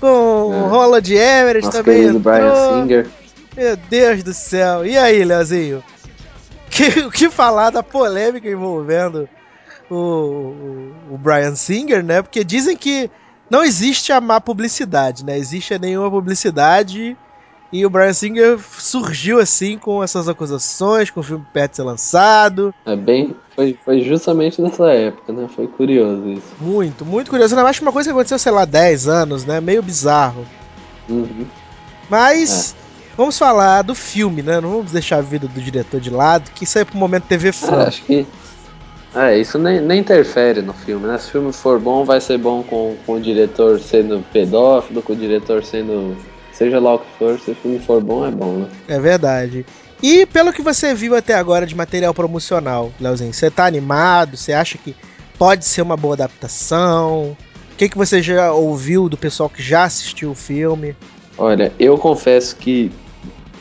com é. o Roland Emmerich Nosso também. Entrou. Brian Singer. Meu Deus do céu. E aí, Leozinho? Que, o que falar da polêmica envolvendo o, o, o Brian Singer, né? Porque dizem que não existe a má publicidade, né? Existe nenhuma publicidade e o Brian Singer surgiu assim com essas acusações, com o filme perto de ser lançado. É bem. Foi, foi justamente nessa época, né? Foi curioso isso. Muito, muito curioso. Eu acho que uma coisa que aconteceu, sei lá, 10 anos, né? Meio bizarro. Uhum. Mas. É. Vamos falar do filme, né? Não vamos deixar a vida do diretor de lado, que isso aí é pro momento TV fã. É, acho que é, isso nem, nem interfere no filme, né? Se o filme for bom, vai ser bom com, com o diretor sendo pedófilo, com o diretor sendo. Seja lá o que for, se o filme for bom, é bom, né? É verdade. E pelo que você viu até agora de material promocional, Leozinho, você tá animado? Você acha que pode ser uma boa adaptação? O que, que você já ouviu do pessoal que já assistiu o filme? Olha, eu confesso que,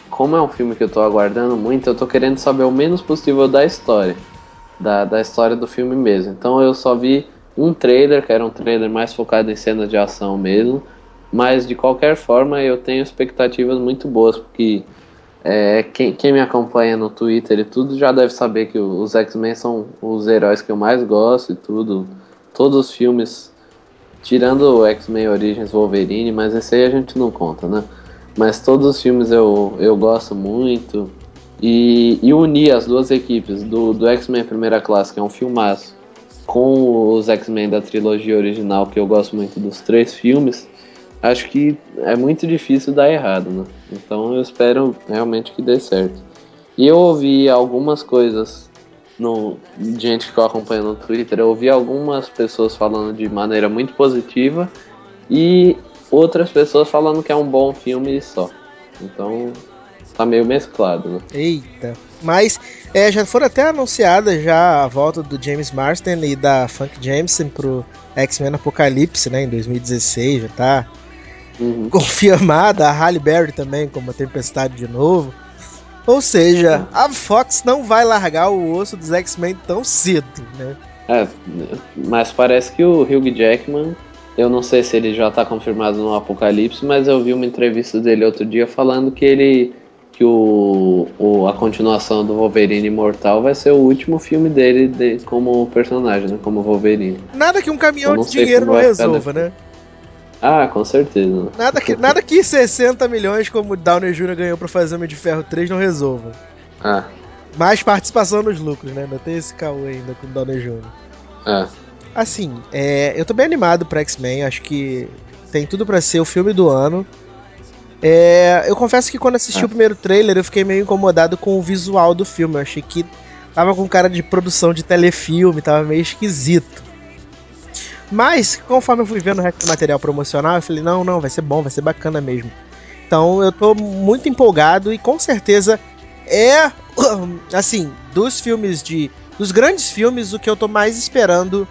como é um filme que eu tô aguardando muito, eu tô querendo saber o menos possível da história. Da, da história do filme mesmo. Então eu só vi um trailer, que era um trailer mais focado em cenas de ação mesmo. Mas de qualquer forma eu tenho expectativas muito boas, porque é, quem, quem, me acompanha no Twitter e tudo já deve saber que os X-Men são os heróis que eu mais gosto e tudo. Todos os filmes, tirando o X-Men Origins Wolverine, mas esse aí a gente não conta, né? Mas todos os filmes eu, eu gosto muito. E, e unir as duas equipes do, do X-Men Primeira Classe, que é um filmaço, com os X-Men da trilogia original, que eu gosto muito dos três filmes, acho que é muito difícil dar errado, né? Então eu espero realmente que dê certo. E eu ouvi algumas coisas no gente que eu acompanho no Twitter, eu ouvi algumas pessoas falando de maneira muito positiva e outras pessoas falando que é um bom filme só. Então tá meio mesclado, né? Eita. Mas é, já foram até anunciadas já a volta do James Marsden e da Funk Jameson pro X-Men Apocalipse, né, em 2016, já tá uhum. confirmada, a Halle Berry também como a Tempestade de novo. Ou seja, a Fox não vai largar o osso dos X-Men tão cedo, né? É, mas parece que o Hugh Jackman, eu não sei se ele já tá confirmado no Apocalipse, mas eu vi uma entrevista dele outro dia falando que ele que o, o, a continuação do Wolverine Imortal vai ser o último filme dele de, como personagem, né? Como Wolverine. Nada que um caminhão de dinheiro não resolva, né? Ah, com certeza. Nada que, nada que 60 milhões como o Downey Jr. ganhou pra fazer Homem de Ferro 3 não resolva. Ah. Mais participação nos lucros, né? Ainda tem esse caô ainda com o Downey Jr. Ah. Assim, é, eu tô bem animado pra X-Men, acho que tem tudo para ser o filme do ano. É, eu confesso que quando assisti ah. o primeiro trailer eu fiquei meio incomodado com o visual do filme. Eu achei que tava com cara de produção de telefilme, tava meio esquisito. Mas, conforme eu fui vendo o resto do material promocional, eu falei, não, não, vai ser bom, vai ser bacana mesmo. Então eu tô muito empolgado e com certeza é, assim, dos filmes de. Dos grandes filmes, o que eu tô mais esperando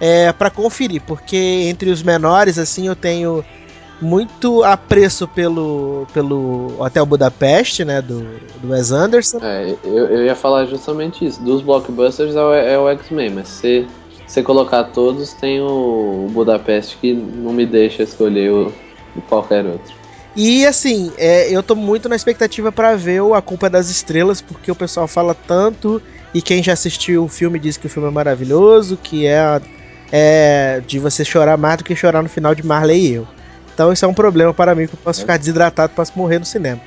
é para conferir, porque entre os menores, assim, eu tenho muito apreço pelo, pelo Hotel Budapeste, né, do, do Wes Anderson. É, eu, eu ia falar justamente isso. Dos blockbusters é o, é o X-Men, mas se você colocar todos, tem o Budapeste que não me deixa escolher o, qualquer outro. E assim, é, eu tô muito na expectativa para ver o A Culpa é das Estrelas, porque o pessoal fala tanto, e quem já assistiu o filme diz que o filme é maravilhoso, que é, é de você chorar mais do que chorar no final de Marley e eu. Então isso é um problema para mim, que eu posso ficar desidratado, posso morrer no cinema.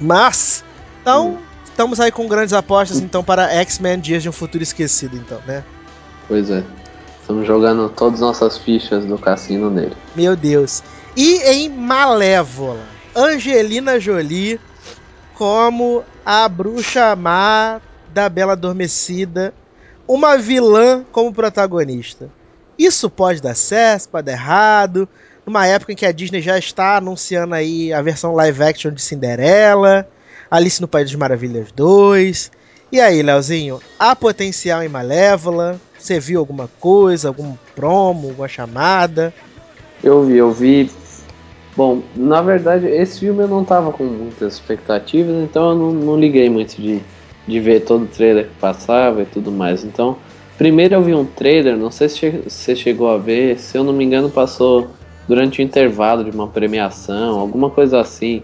Mas, então, estamos aí com grandes apostas, então, para X-Men Dias de um Futuro Esquecido, então, né? Pois é. Estamos jogando todas as nossas fichas do cassino nele. Meu Deus. E em Malévola, Angelina Jolie como a bruxa má da Bela Adormecida, uma vilã como protagonista. Isso pode dar certo, pode dar errado. Numa época em que a Disney já está anunciando aí a versão live action de Cinderela, Alice no País das Maravilhas 2. E aí, Leozinho, há potencial em Malévola? Você viu alguma coisa, algum promo, alguma chamada? Eu vi, eu vi. Bom, na verdade, esse filme eu não tava com muitas expectativas, então eu não, não liguei muito de, de ver todo o trailer que passava e tudo mais. Então, primeiro eu vi um trailer, não sei se você chegou a ver, se eu não me engano, passou durante o intervalo de uma premiação, alguma coisa assim,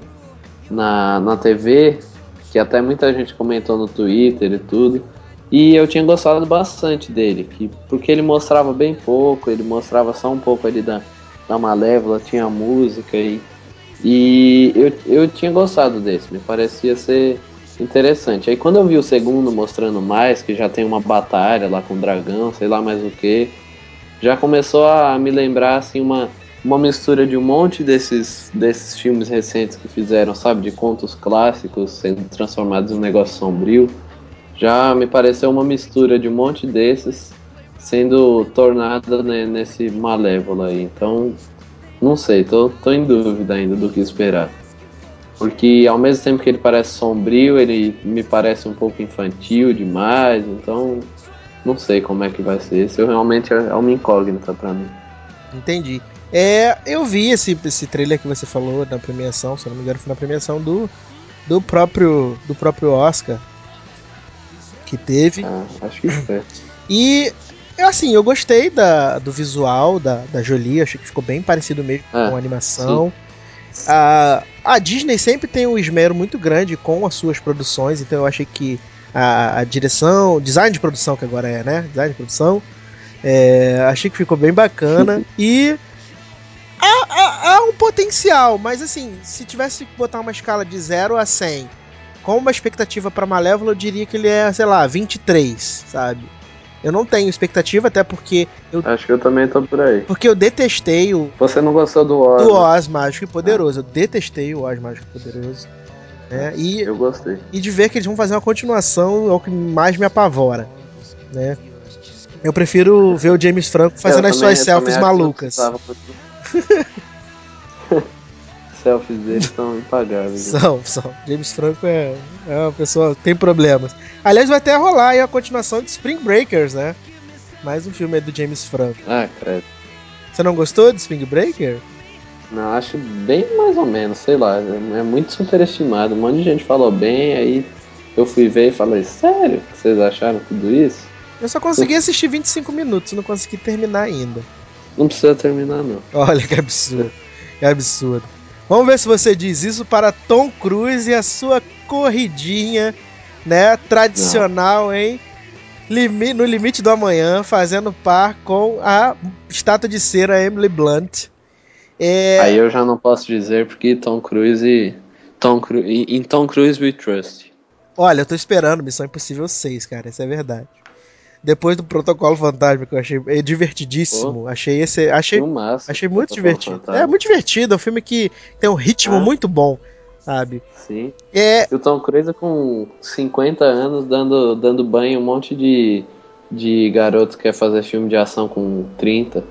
na, na TV, que até muita gente comentou no Twitter e tudo. E eu tinha gostado bastante dele, que, porque ele mostrava bem pouco, ele mostrava só um pouco ali da, da Malévola, tinha música e, e eu, eu tinha gostado desse, me parecia ser interessante. Aí quando eu vi o segundo mostrando mais, que já tem uma batalha lá com o dragão, sei lá mais o que, já começou a me lembrar assim uma, uma mistura de um monte desses, desses filmes recentes que fizeram, sabe, de contos clássicos sendo transformados em um negócio sombrio já me pareceu uma mistura de um monte desses sendo tornada né, nesse malévolo aí. Então, não sei, tô, tô em dúvida ainda do que esperar. Porque ao mesmo tempo que ele parece sombrio, ele me parece um pouco infantil demais, então não sei como é que vai ser. Isso realmente é uma incógnita para mim. Entendi. É, eu vi esse, esse trailer que você falou na premiação, se não me engano, foi na premiação do, do próprio do próprio Oscar que teve. Ah, acho que foi. E assim, eu gostei da, do visual da, da Jolie, achei que ficou bem parecido mesmo ah, com a animação. A, a Disney sempre tem um esmero muito grande com as suas produções, então eu achei que a, a direção, design de produção que agora é, né? Design de produção, é, achei que ficou bem bacana e há, há, há, um potencial, mas assim, se tivesse que botar uma escala de 0 a 100 com uma expectativa para Malévola, eu diria que ele é, sei lá, 23, sabe? Eu não tenho expectativa, até porque eu. Acho que eu também tô por aí. Porque eu detestei o. Você não gostou do Oz? Do Oz Mágico e Poderoso. Ah. Eu detestei o Oz Mágico e Poderoso. Né? E, eu gostei. E de ver que eles vão fazer uma continuação é o que mais me apavora. Né? Eu prefiro ver o James Franco fazendo as suas selfies malucas. selfies dele são impagáveis. São, são. James Franco é, é uma pessoa que tem problemas. Aliás, vai até rolar aí a continuação de Spring Breakers, né? Mais um filme do James Franco. Ah, credo. Você não gostou de Spring Breaker? Não, acho bem mais ou menos, sei lá. É muito superestimado. Um monte de gente falou bem, aí eu fui ver e falei, sério? Vocês acharam tudo isso? Eu só consegui assistir 25 minutos, não consegui terminar ainda. Não precisa terminar, não. Olha que absurdo. Que absurdo. Vamos ver se você diz isso para Tom Cruise e a sua corridinha, né, tradicional, hein? Limi no limite do amanhã, fazendo par com a estátua de cera Emily Blunt. É... Aí eu já não posso dizer porque Tom Cruise, Tom Cruise, em Tom Cruise we trust. Olha, eu tô esperando Missão Impossível 6, cara, isso é verdade. Depois do Protocolo Fantasma, que eu achei é divertidíssimo. Pô, achei esse. Achei, achei muito divertido. Fantasma. É muito divertido, é um filme que tem um ritmo ah. muito bom, sabe? Sim. É... E o Tom Cruise com 50 anos dando, dando banho um monte de, de garotos que quer fazer filme de ação com 30.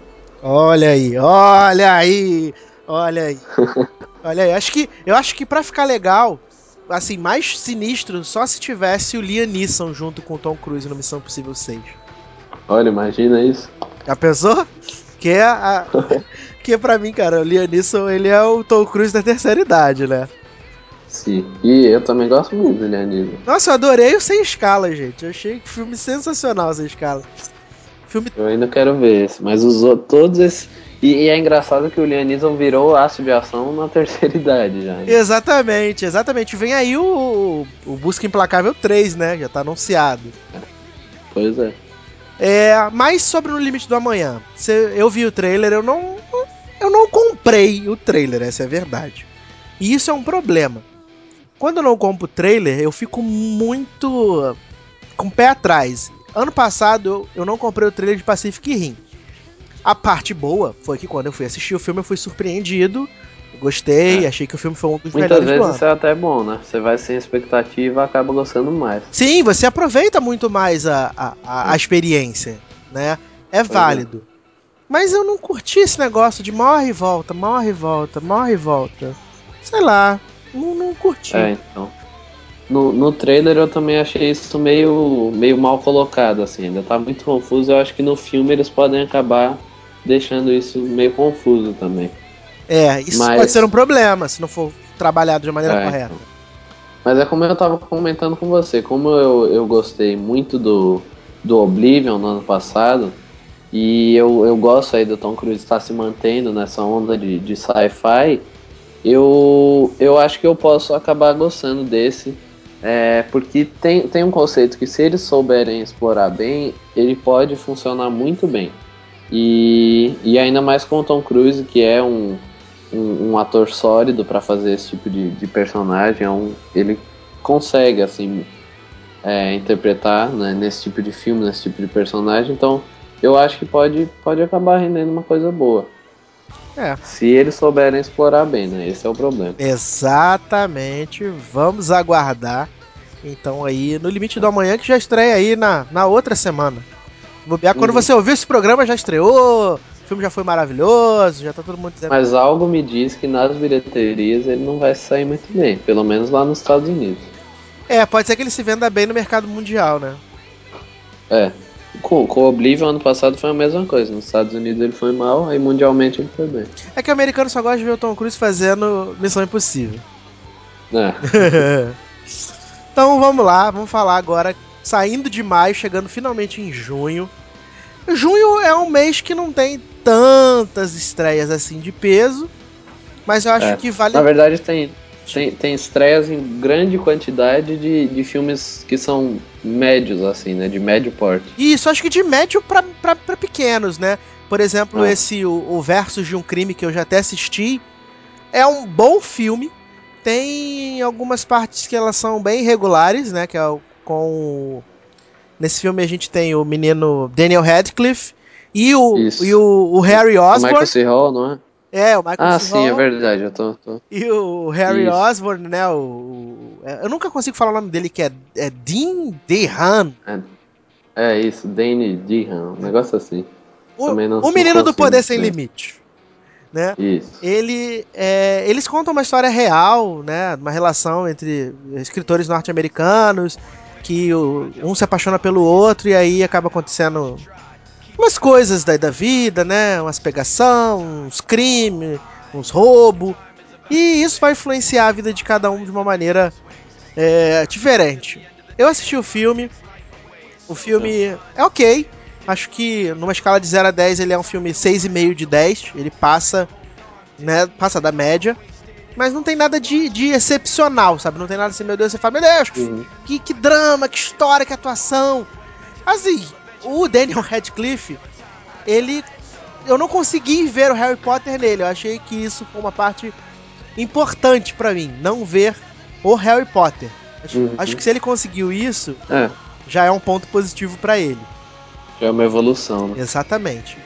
Olha aí, olha aí, olha aí. olha aí, acho que, eu acho que pra ficar legal, assim, mais sinistro só se tivesse o Liam Neeson junto com o Tom Cruise no Missão Impossível 6. Olha, imagina isso. Já pensou? Que é a. que pra mim, cara, o Liam Neeson, ele é o Tom Cruise da terceira idade, né? Sim. E eu também gosto muito do Liam Neeson. Nossa, eu adorei o Sem Escala, gente. Eu achei que filme sensacional, Sem Escala. Filme... Eu ainda quero ver esse, mas usou todos esses e, e, é engraçado que o Lianism virou aço de ação na terceira idade já. Né? Exatamente, exatamente. Vem aí o, o Busca Implacável 3, né? Já tá anunciado. Pois é. É, mais sobre No Limite do Amanhã. Cê, eu vi o trailer, eu não. Eu não comprei o trailer, essa é a verdade. E isso é um problema. Quando eu não compro o trailer, eu fico muito com o pé atrás. Ano passado eu, eu não comprei o trailer de Pacific Rim. A parte boa foi que quando eu fui assistir o filme eu fui surpreendido. Gostei, é. achei que o filme foi um dos Muitas melhores vezes isso é até bom, né? Você vai sem expectativa e acaba gostando mais. Sim, você aproveita muito mais a, a, a, a experiência, né? É pois é. válido. É. Mas eu não curti esse negócio de morre e volta, morre e volta, morre e volta. Sei lá, não, não curti. É, então. No, no trailer eu também achei isso meio, meio mal colocado, assim, ainda tá muito confuso. Eu acho que no filme eles podem acabar deixando isso meio confuso também. É, isso Mas... pode ser um problema se não for trabalhado de maneira é, correta. Então. Mas é como eu tava comentando com você, como eu, eu gostei muito do, do Oblivion no ano passado, e eu, eu gosto aí do Tom Cruise estar se mantendo nessa onda de, de sci-fi, eu, eu acho que eu posso acabar gostando desse, é, porque tem, tem um conceito que se eles souberem explorar bem, ele pode funcionar muito bem. E, e ainda mais com o Tom Cruise, que é um, um, um ator sólido para fazer esse tipo de, de personagem. É um, ele consegue, assim, é, interpretar né, nesse tipo de filme, nesse tipo de personagem. Então, eu acho que pode, pode acabar rendendo uma coisa boa. É. Se eles souberem explorar bem, né? Esse é o problema. Exatamente. Vamos aguardar. Então aí, no limite do amanhã, que já estreia aí na, na outra semana. Bobear, quando uhum. você ouvir esse programa já estreou, o filme já foi maravilhoso, já tá todo mundo dizendo. Mas algo me diz que nas bilheterias ele não vai sair muito bem, pelo menos lá nos Estados Unidos. É, pode ser que ele se venda bem no mercado mundial, né? É. Com, com o Oblivion ano passado foi a mesma coisa. Nos Estados Unidos ele foi mal, aí mundialmente ele foi bem. É que o americano só gosta de ver o Tom Cruise fazendo Missão Impossível. É. então vamos lá, vamos falar agora, saindo de maio, chegando finalmente em junho. Junho é um mês que não tem tantas estreias assim de peso, mas eu acho É. que vale. Na verdade tem, tem, tem estreias em grande quantidade de, de filmes que são médios, assim, né? De médio porte. Isso, acho que de médio pra pequenos, né? Por exemplo, Ah. esse o, o Versus de um Crime que eu já até assisti. É um bom filme. Tem algumas partes que elas são bem irregulares, né? Que é o- com. Nesse filme a gente tem o menino Daniel Radcliffe e o, Isso. e o, o Harry O Osborn. Michael C. Hall, não é? É, o Michael Ah, C. sim, é Hall. verdade. Eu tô, tô- E o Harry Isso. Osborn, né? O, o- é, eu nunca consigo falar o nome dele, que é, é Dean DeHaan. É isso, Danny Dehan, um negócio assim. O, o menino do Poder Sem dizer. Limite. Né? Isso. ele é, eles contam uma história real, né, uma relação entre escritores norte-americanos que um se apaixona pelo outro e aí acaba acontecendo umas coisas da, da vida, né, umas pegação, uns crimes, uns roubos e isso vai influenciar a vida de cada um de uma maneira é, diferente. Eu assisti o filme, o filme é ok. Acho que numa escala de 0 a 10 ele é um filme 6,5 de 10. Ele passa, né? Passa da média. Mas não tem nada de, de excepcional, sabe? Não tem nada assim, meu Deus, você fala, meu Deus, Uhum. que, que drama, que história, que atuação. Assim, o Daniel Radcliffe, ele. Eu não consegui ver o Harry Potter nele. Eu achei que isso foi uma parte importante pra mim, não ver o Harry Potter. Acho, Uhum. acho que se ele conseguiu isso, É, já é um ponto positivo pra ele. já é uma evolução, né? Exatamente.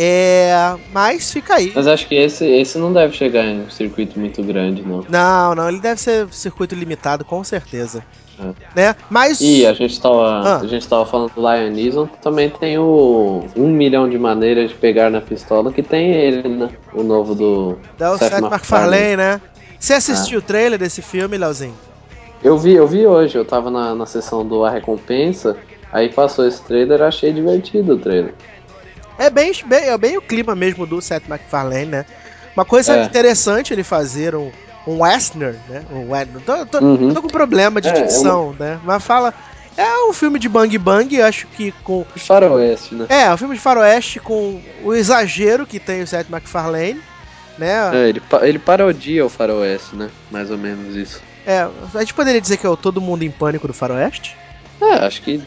É, mas fica aí. Mas acho que esse, esse não deve chegar em um circuito muito grande, não. Não, não, ele deve ser circuito limitado, com certeza. É. Né? Mas. E a gente tava, Ah. a gente tava falando do Lion Neeson, também tem o Um Milhão de Maneiras de Pegar na Pistola, que tem ele, né? O novo do da o Seth Seth MacFarlane, né? Você assistiu o trailer desse filme, Leozinho? Eu vi, eu vi hoje, eu tava na, na sessão do A Recompensa, aí passou esse trailer, achei divertido o trailer. É bem, bem, é bem o clima mesmo do Seth MacFarlane, né? Uma coisa É. interessante ele fazer um, um Western, né? Um, we- tô, tô- Uhum. tô com problema de É, é dicção, né? Mas fala. É um filme de bang bang, acho que com. Faroeste, né? É, um filme de faroeste com o exagero que tem o Seth MacFarlane, né? É, ele, pa- ele parodia o Faroeste, né? Mais ou menos isso. É, a gente poderia dizer que é o Todo Mundo em Pânico do Faroeste? É, acho que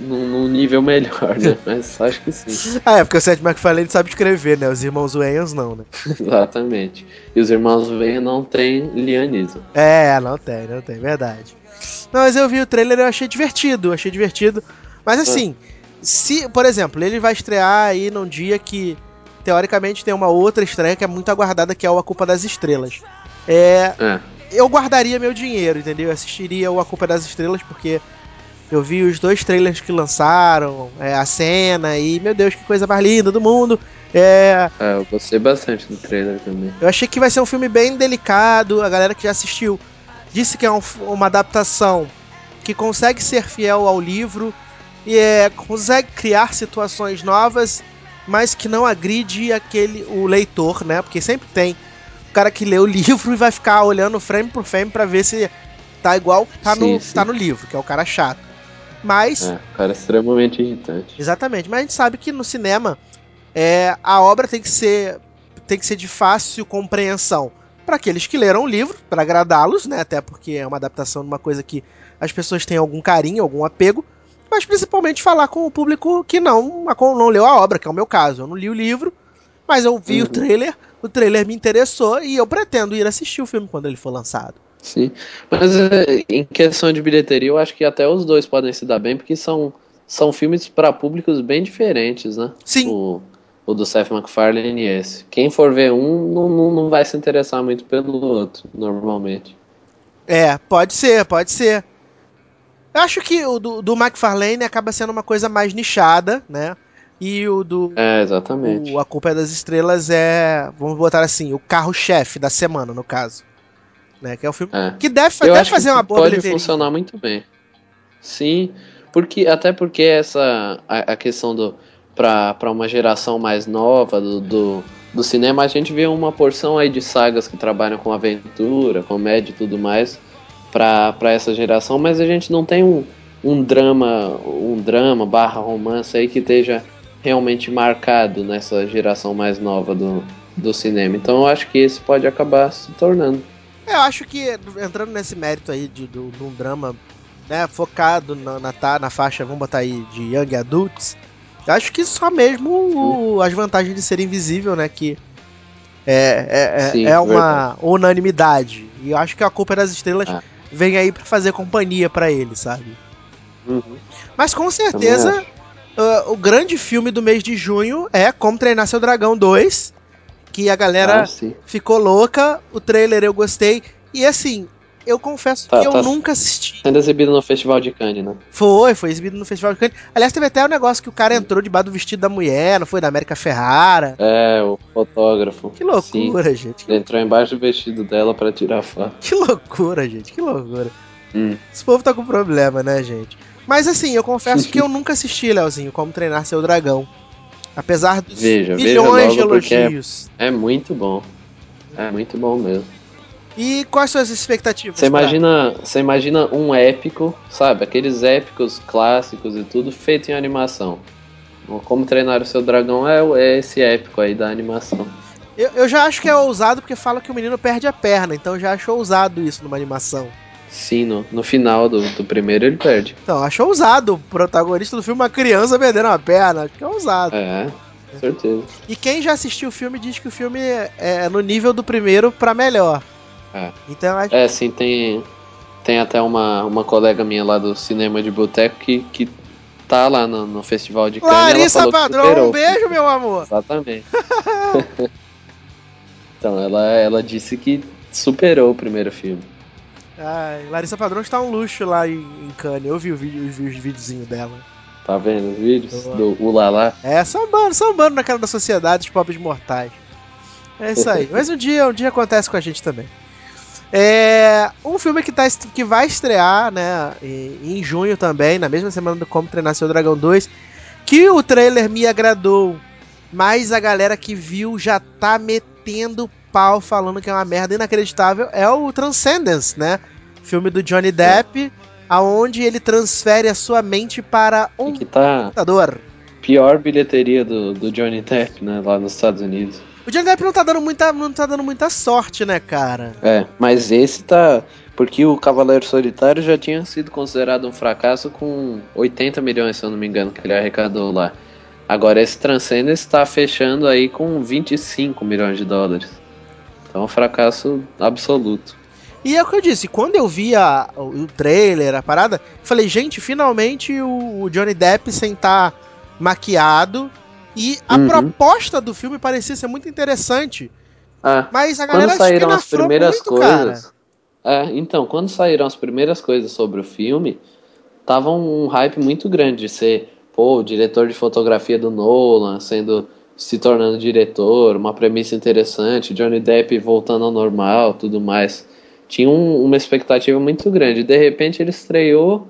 num, nível melhor, né? Mas acho que sim. Ah, é, porque o Seth MacFarlane sabe escrever, né? Os irmãos Wayans não, né? Exatamente. E os irmãos Veia não tem Lianismo. É, não tem, não tem, verdade. Não, mas eu vi o trailer e eu achei divertido, achei divertido. Mas assim, se, por exemplo, ele vai estrear aí num dia que, teoricamente, tem uma outra estreia que é muito aguardada, que é o A Culpa das Estrelas. É, É. eu guardaria meu dinheiro, entendeu? Eu assistiria o A Culpa das Estrelas porque eu vi os dois trailers que lançaram, é, a cena e, meu Deus, que coisa mais linda do mundo. É, É, eu gostei bastante do trailer também. eu achei que vai ser um filme bem delicado. A galera que já assistiu disse que é um uma adaptação que consegue ser fiel ao livro e é, consegue criar situações novas, mas que não agride aquele o leitor, né? Porque sempre tem o cara que lê o livro e vai ficar olhando frame por frame pra ver se tá igual tá, Sim, no, sim. tá no livro, que é o cara chato. Mas É, cara extremamente irritante. Exatamente, mas a gente sabe que no cinema é, a obra tem que ser tem que ser de fácil compreensão para aqueles que leram o livro, para agradá-los, né? Até porque é uma adaptação de uma coisa que as pessoas têm algum carinho, algum apego, mas principalmente falar com o público que não não leu a obra, que é o meu caso. Eu não li o livro, mas eu vi o Uhum. trailer, o trailer me interessou e eu pretendo ir assistir o filme quando ele for lançado. Sim. Mas é, em questão de bilheteria, eu acho que até os dois podem se dar bem, porque são, são filmes para públicos bem diferentes, né? Sim. O, o do Seth MacFarlane e esse. Quem for ver um, não, não, não vai se interessar muito pelo outro, normalmente. É, pode ser, pode ser. Eu acho que o do, do McFarlane acaba sendo uma coisa mais nichada, né? E o do É, exatamente. o A Culpa é das Estrelas é, vamos botar assim, o carro-chefe da semana, no caso. Né? Que é o filme É. que deve, Eu fazer uma boa pode bilheteria. funcionar muito bem. Sim, porque até porque essa a, a questão do para uma geração mais nova do, do, do, cinema, a gente vê uma porção aí de sagas que trabalham com aventura, comédia e tudo mais para essa geração, mas a gente não tem um, um drama, um drama barra romance aí que esteja realmente marcado nessa geração mais nova do, do cinema. Então eu acho que esse pode acabar se tornando. Eu acho que entrando nesse mérito aí de, de, de um drama né, focado na, na, na, faixa, vamos botar aí, de Young Adults, eu acho que só mesmo o, as vantagens de ser invisível, né, que é, é, é, Sim, é uma verdade. unanimidade. E eu acho que a Culpa das Estrelas ah. vem aí para fazer companhia para ele, sabe? Uhum. Mas com certeza uh, o grande filme do mês de junho é Como Treinar Seu Dragão 2, que a galera ah, ficou louca, o trailer eu gostei. E assim, eu confesso tá, que eu tá nunca assisti. Sendo exibido no Festival de Cannes, né? Foi, foi exibido no Festival de Cannes. Aliás, teve até o um negócio que o cara entrou debaixo do vestido da mulher, não foi? Da América Ferrara. É, o fotógrafo. Que loucura, Sim. gente. Ele entrou embaixo do vestido dela para tirar foto. Que loucura, gente, que loucura. Hum. Esse povo tá com problema, né, gente? Mas assim, eu confesso que eu nunca assisti, Leozinho, Como Treinar Seu Dragão. Apesar dos veja, milhões veja de elogios. É, é muito bom. É muito bom mesmo. E quais são as expectativas? Você imagina, você imagina um épico, sabe? Aqueles épicos clássicos e tudo feito em animação. Como treinar o seu dragão é, é esse épico aí da animação. Eu, eu já acho que é ousado porque fala que o menino perde a perna, então eu já acho ousado isso numa animação. Sim, no, no final do, do primeiro ele perde. Então, acho ousado o protagonista do filme uma criança perdendo a perna. Acho que é ousado. É, com certeza. E quem já assistiu o filme diz que o filme é no nível do primeiro para melhor. É. Então, acho... é, sim, tem, tem até uma, uma colega minha lá do cinema de boteco que, que tá lá no, no festival de Cannes. Larissa Padrão, um beijo, meu amor. Exatamente. então, ela, ela disse que superou o primeiro filme. Ai, Larissa Padrão está um luxo lá em, em Cannes. Eu vi, o vídeo, vi os videozinhos dela. Tá vendo os vídeos do Ulala? É, sambando, sambando na cara da sociedade, os pobres mortais. É isso aí. Mas um dia, um dia acontece com a gente também. É um filme que, tá, que vai estrear, né, em, em junho também, na mesma semana do Como Treinar Seu Dragão 2, que o trailer me agradou, mas a galera que viu já tá metendo pau falando que é uma merda inacreditável, é o Transcendence, né? Filme do Johnny Depp, aonde ele transfere a sua mente para um que tá computador. Pior bilheteria do, do Johnny Depp, né, lá nos Estados Unidos. O Johnny Depp não tá dando muita, não tá dando muita sorte, né, cara? É, mas esse tá. Porque o Cavaleiro Solitário já tinha sido considerado um fracasso com 80 milhões, se eu não me engano, que ele arrecadou lá. Agora esse Transcendence está fechando aí com 25 milhões de dólares. É um fracasso absoluto. E é o que eu disse, quando eu vi a, o trailer, a parada, falei, gente, finalmente o, o Johnny Depp sem estar tá maquiado e a uhum. proposta do filme parecia ser muito interessante. É. Mas a galera quando saíram as primeiras muito, coisas. É, então, quando saíram as primeiras coisas sobre o filme, tava um hype muito grande de ser, pô, o diretor de fotografia do Nolan, sendo se tornando diretor, uma premissa interessante, Johnny Depp voltando ao normal, tudo mais. Tinha um, uma expectativa muito grande. De repente ele estreou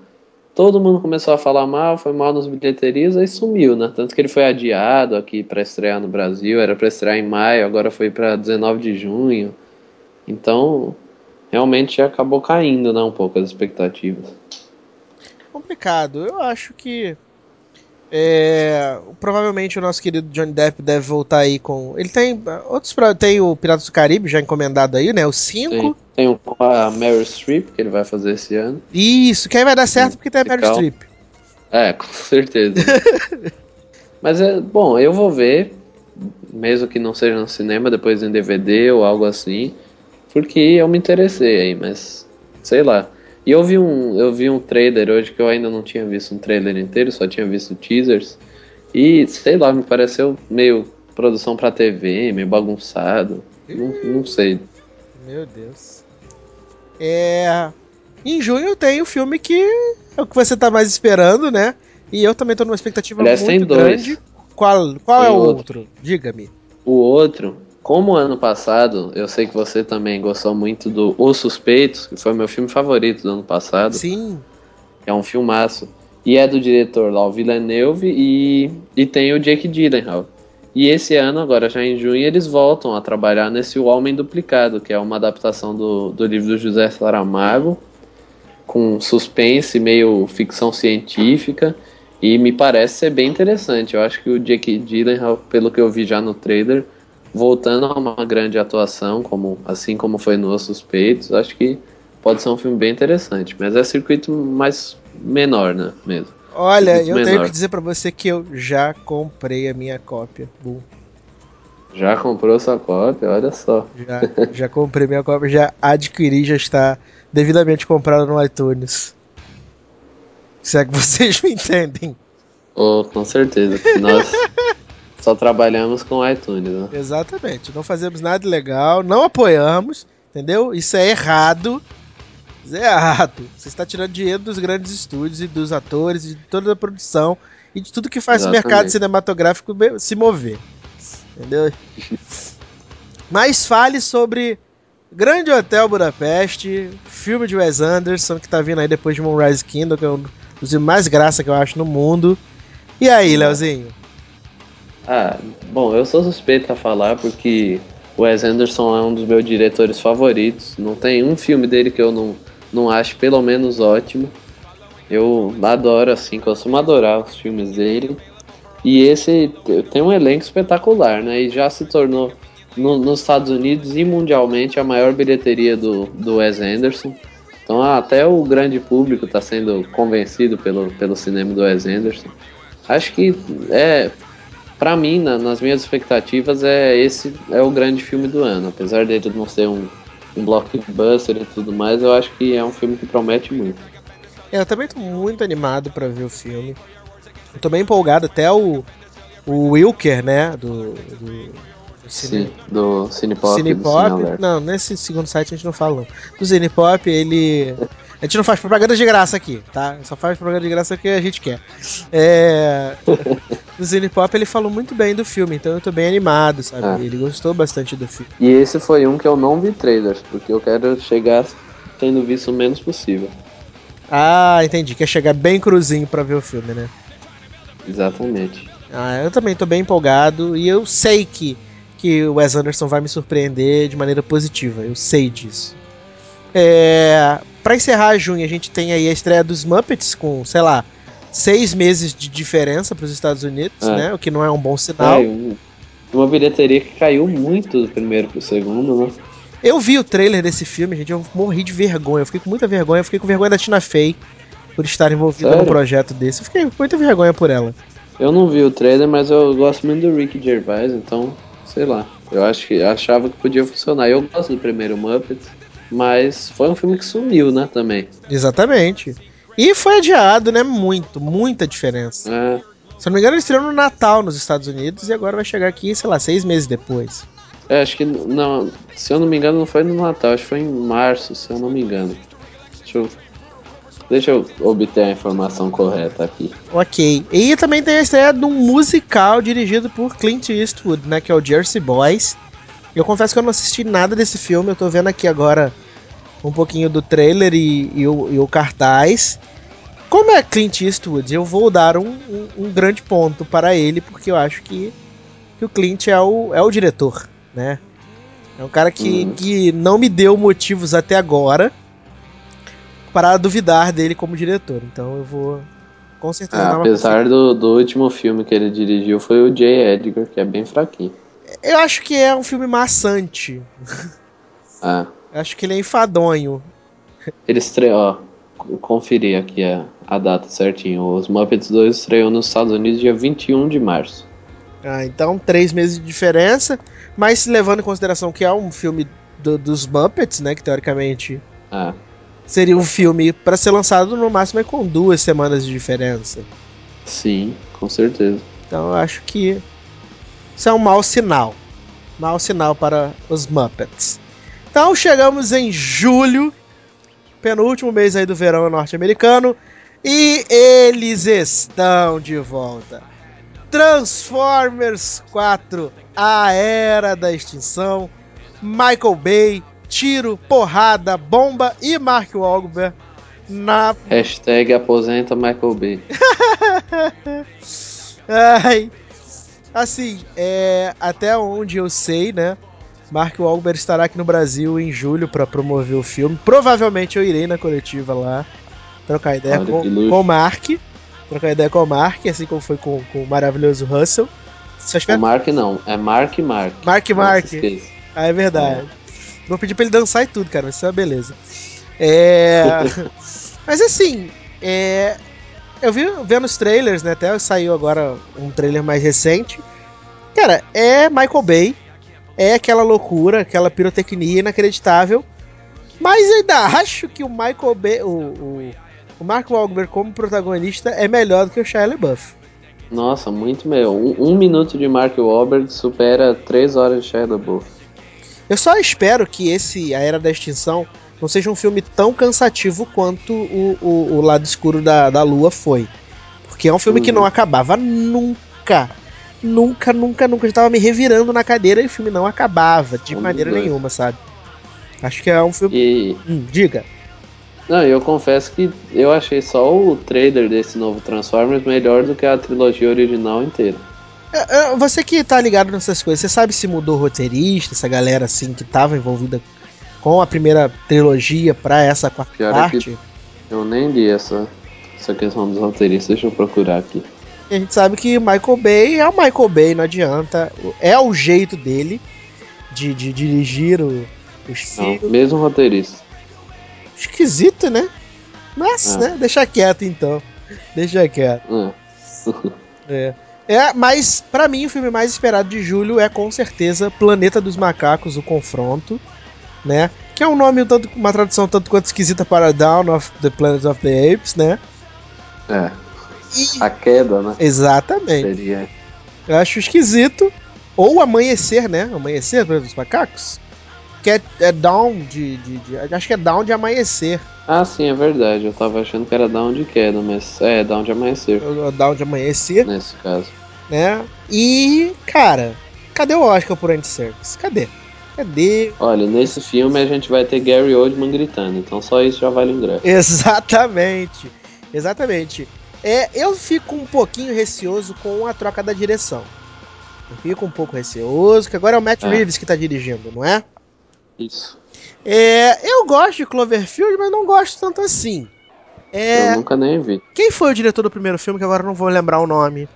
todo mundo começou a falar mal, foi mal nos bilheterias, aí sumiu, né? Tanto que ele foi adiado aqui para estrear no Brasil, era para estrear em maio, agora foi para 19 de junho. Então, realmente acabou caindo, né, um pouco as expectativas. Complicado. Eu acho que é, provavelmente o nosso querido Johnny Depp deve voltar aí com. Ele tem outros. Tem o Piratas do Caribe já encomendado aí, né? O 5. Tem o a Meryl Streep que ele vai fazer esse ano. Isso, que aí vai dar certo porque tem a Meryl Streep. É, com certeza. Mas é bom, eu vou ver, mesmo que não seja no cinema, depois em DVD ou algo assim, porque eu me interessei aí, mas sei lá. E eu vi um, eu vi um trailer hoje que eu ainda não tinha visto um trailer inteiro, só tinha visto teasers. E sei lá, me pareceu meio produção pra TV, meio bagunçado. Não, não sei. Meu Deus. É. Em junho tem o filme que é o que você tá mais esperando, né? E eu também tô numa expectativa Aliás, muito grande. Qual, qual é o outro? outro? Diga-me. O outro como ano passado, eu sei que você também gostou muito do Os Suspeitos, que foi meu filme favorito do ano passado. Sim. É um filmaço. E é do diretor lá, o Villeneuve, e, e tem o Jake Gyllenhaal. E esse ano, agora já em junho, eles voltam a trabalhar nesse O Homem Duplicado, que é uma adaptação do, do livro do José Saramago, com suspense, meio ficção científica, e me parece ser bem interessante. Eu acho que o Jake Gyllenhaal, pelo que eu vi já no trailer, voltando a uma grande atuação, como assim como foi no Os Suspeitos, acho que pode ser um filme bem interessante. Mas é circuito mais menor, né, mesmo. Olha, eu menor. tenho que dizer para você que eu já comprei a minha cópia. Boom. Já comprou sua cópia? Olha só. Já, já comprei minha cópia, já adquiri, já está devidamente comprada no iTunes. Se é que vocês me entendem. Oh, com certeza. Nós só trabalhamos com iTunes, né? Exatamente. Não fazemos nada legal, não apoiamos, entendeu? Isso é errado. Isso é errado. Você está tirando dinheiro dos grandes estúdios e dos atores, e de toda a produção e de tudo que faz Exatamente. o mercado cinematográfico se mover. Entendeu? Mas fale sobre Grande Hotel Budapeste, filme de Wes Anderson, que tá vindo aí depois de Moonrise Kingdom, que é um dos mais graça que eu acho no mundo. E aí, Leozinho? Ah, bom, eu sou suspeito a falar porque o Wes Anderson é um dos meus diretores favoritos. Não tem um filme dele que eu não, não acho pelo menos ótimo. Eu adoro, assim, costumo adorar os filmes dele. E esse tem um elenco espetacular, né? E já se tornou no, nos Estados Unidos e mundialmente a maior bilheteria do, do Wes Anderson. Então até o grande público está sendo convencido pelo, pelo cinema do Wes Anderson. Acho que é para mim, na, nas minhas expectativas, é esse é o grande filme do ano. Apesar dele não ser um, um blockbuster e tudo mais, eu acho que é um filme que promete muito. É, eu também tô muito animado para ver o filme. Eu tô bem empolgado, até o, o Wilker, né? Do, do, do, Cine, Sim, do Cinepop. Cinepop. Do não, nesse segundo site a gente não fala. Não. Do Cinepop, ele. A gente não faz propaganda de graça aqui, tá? Só faz propaganda de graça que a gente quer. É. do Zinipop ele falou muito bem do filme, então eu tô bem animado, sabe? É. Ele gostou bastante do filme. E esse foi um que eu não vi trailers, porque eu quero chegar tendo visto o menos possível. Ah, entendi. Quer chegar bem cruzinho para ver o filme, né? Exatamente. Ah, eu também tô bem empolgado e eu sei que, que o Wes Anderson vai me surpreender de maneira positiva. Eu sei disso. É, para encerrar junho, a gente tem aí a estreia dos Muppets com, sei lá, seis meses de diferença para os Estados Unidos, é. né? O que não é um bom sinal. É, uma bilheteria que caiu muito do primeiro pro segundo, né? Eu vi o trailer desse filme, gente, eu morri de vergonha. Eu fiquei com muita vergonha. Eu fiquei com vergonha da Tina Fey por estar envolvida Sério? num projeto desse. Eu fiquei com muita vergonha por ela. Eu não vi o trailer, mas eu gosto muito do Rick Gervais, então, sei lá. Eu acho que achava que podia funcionar. Eu gosto do primeiro Muppets, mas foi um filme que sumiu, né, também. Exatamente. E foi adiado, né? Muito, muita diferença. É. Se eu não me engano, ele estreou no Natal nos Estados Unidos e agora vai chegar aqui, sei lá, seis meses depois. É, acho que não. Se eu não me engano, não foi no Natal, acho que foi em março, se eu não me engano. Deixa eu. Deixa eu obter a informação correta aqui. Ok. E também tem a estreia de um musical dirigido por Clint Eastwood, né? Que é o Jersey Boys. Eu confesso que eu não assisti nada desse filme, eu tô vendo aqui agora um pouquinho do trailer e, e, o, e o, cartaz. Como é Clint Eastwood, eu vou dar um, um, um, grande ponto para ele, porque eu acho que, que o Clint é o, é o diretor, né? É um cara que, uhum. que não me deu motivos até agora para duvidar dele como diretor. Então eu vou com certeza ah, Apesar do, do último filme que ele dirigiu foi o J. Edgar, que é bem fraquinho. Eu acho que é um filme maçante. Ah. Acho que ele é enfadonho. Ele estreou, ó, conferir aqui a, a data certinho. Os Muppets 2 estreou nos Estados Unidos dia 21 de março. Ah, então três meses de diferença, mas levando em consideração que é um filme do, dos Muppets, né, que teoricamente ah. seria um filme para ser lançado no máximo é com duas semanas de diferença. Sim, com certeza. Então eu acho que isso é um mau sinal. Mau sinal para os Muppets. Então chegamos em julho, penúltimo mês aí do verão norte-americano, e eles estão de volta. Transformers 4, a era da extinção, Michael Bay, tiro, porrada, bomba e Mark Wahlberg Na. Hashtag aposenta Michael Bay. Ai. Assim, é, até onde eu sei, né? Mark Wahlberg estará aqui no Brasil em julho para promover o filme. Provavelmente eu irei na coletiva lá trocar ideia Olha, com, com o Mark. Trocar ideia com o Mark, assim como foi com, com o maravilhoso Russell. Só O espero... Mark não, é Mark Mark. Mark Mark. Ah, é verdade. Vou pedir pra ele dançar e tudo, cara. Vai ser uma beleza. É. Mas assim, é. Eu vi vendo os trailers, né? Até saiu agora um trailer mais recente. Cara, é Michael Bay. É aquela loucura, aquela pirotecnia inacreditável. Mas ainda acho que o Michael Bay. O, o, o Mark Wahlberg como protagonista é melhor do que o Shia LaBeouf. Nossa, muito melhor. Um, um minuto de Mark Wahlberg supera três horas de Shia LaBeouf. Eu só espero que esse A Era da Extinção não seja um filme tão cansativo quanto o, o, o Lado Escuro da, da Lua foi. Porque é um filme que Uhum. não acabava nunca. Nunca, nunca, nunca. Eu tava me revirando na cadeira e o filme não acabava, de maneira nenhuma, sabe? Acho que é um filme. E. Hum, diga. Não, eu confesso que eu achei só o trailer desse novo Transformers melhor do que a trilogia original inteira. É, é, Você que tá ligado nessas coisas, você sabe se mudou o roteirista, essa galera assim que tava envolvida com a primeira trilogia pra essa quarta Pior é parte? que- Eu nem li essa, essa questão dos roteiristas, deixa eu procurar aqui. A gente sabe que Michael Bay é o Michael Bay, não adianta. É o jeito dele de, de dirigir o, os Não, filmes. mesmo roteirista. Esquisito, né? Mas, Ah. né? Deixa quieto então. Deixa quieto. Ah, É. É, mas pra mim o filme mais esperado de julho é com certeza Planeta dos Macacos, o Confronto, né? Que é um nome, um tanto, uma tradução tanto quanto esquisita para Down of the Planet of the Apes, né? é, E- a queda, né? Exatamente. Seria. Eu acho esquisito. Ou amanhecer, né? Amanhecer dos Macacos. Que é, é down de, de, de- Acho que é down de amanhecer. Ah, sim, é verdade. Eu tava achando que era down de queda, mas é down de amanhecer, Down de amanhecer, nesse caso. né? E, cara, cadê o Oscar por Andy Serkis? Cadê? Cadê? Olha, nesse filme a gente vai ter Gary Oldman gritando, então só isso já vale o ingresso. Exatamente. Exatamente. É, eu fico um pouquinho receoso com a troca da direção. Eu fico um pouco receoso, que agora é o Matt É. Reeves que tá dirigindo, não é? Isso. É, eu gosto de Cloverfield, mas não gosto tanto assim. É, Eu nunca nem vi. quem foi o diretor do primeiro filme, que agora eu não vou lembrar o nome?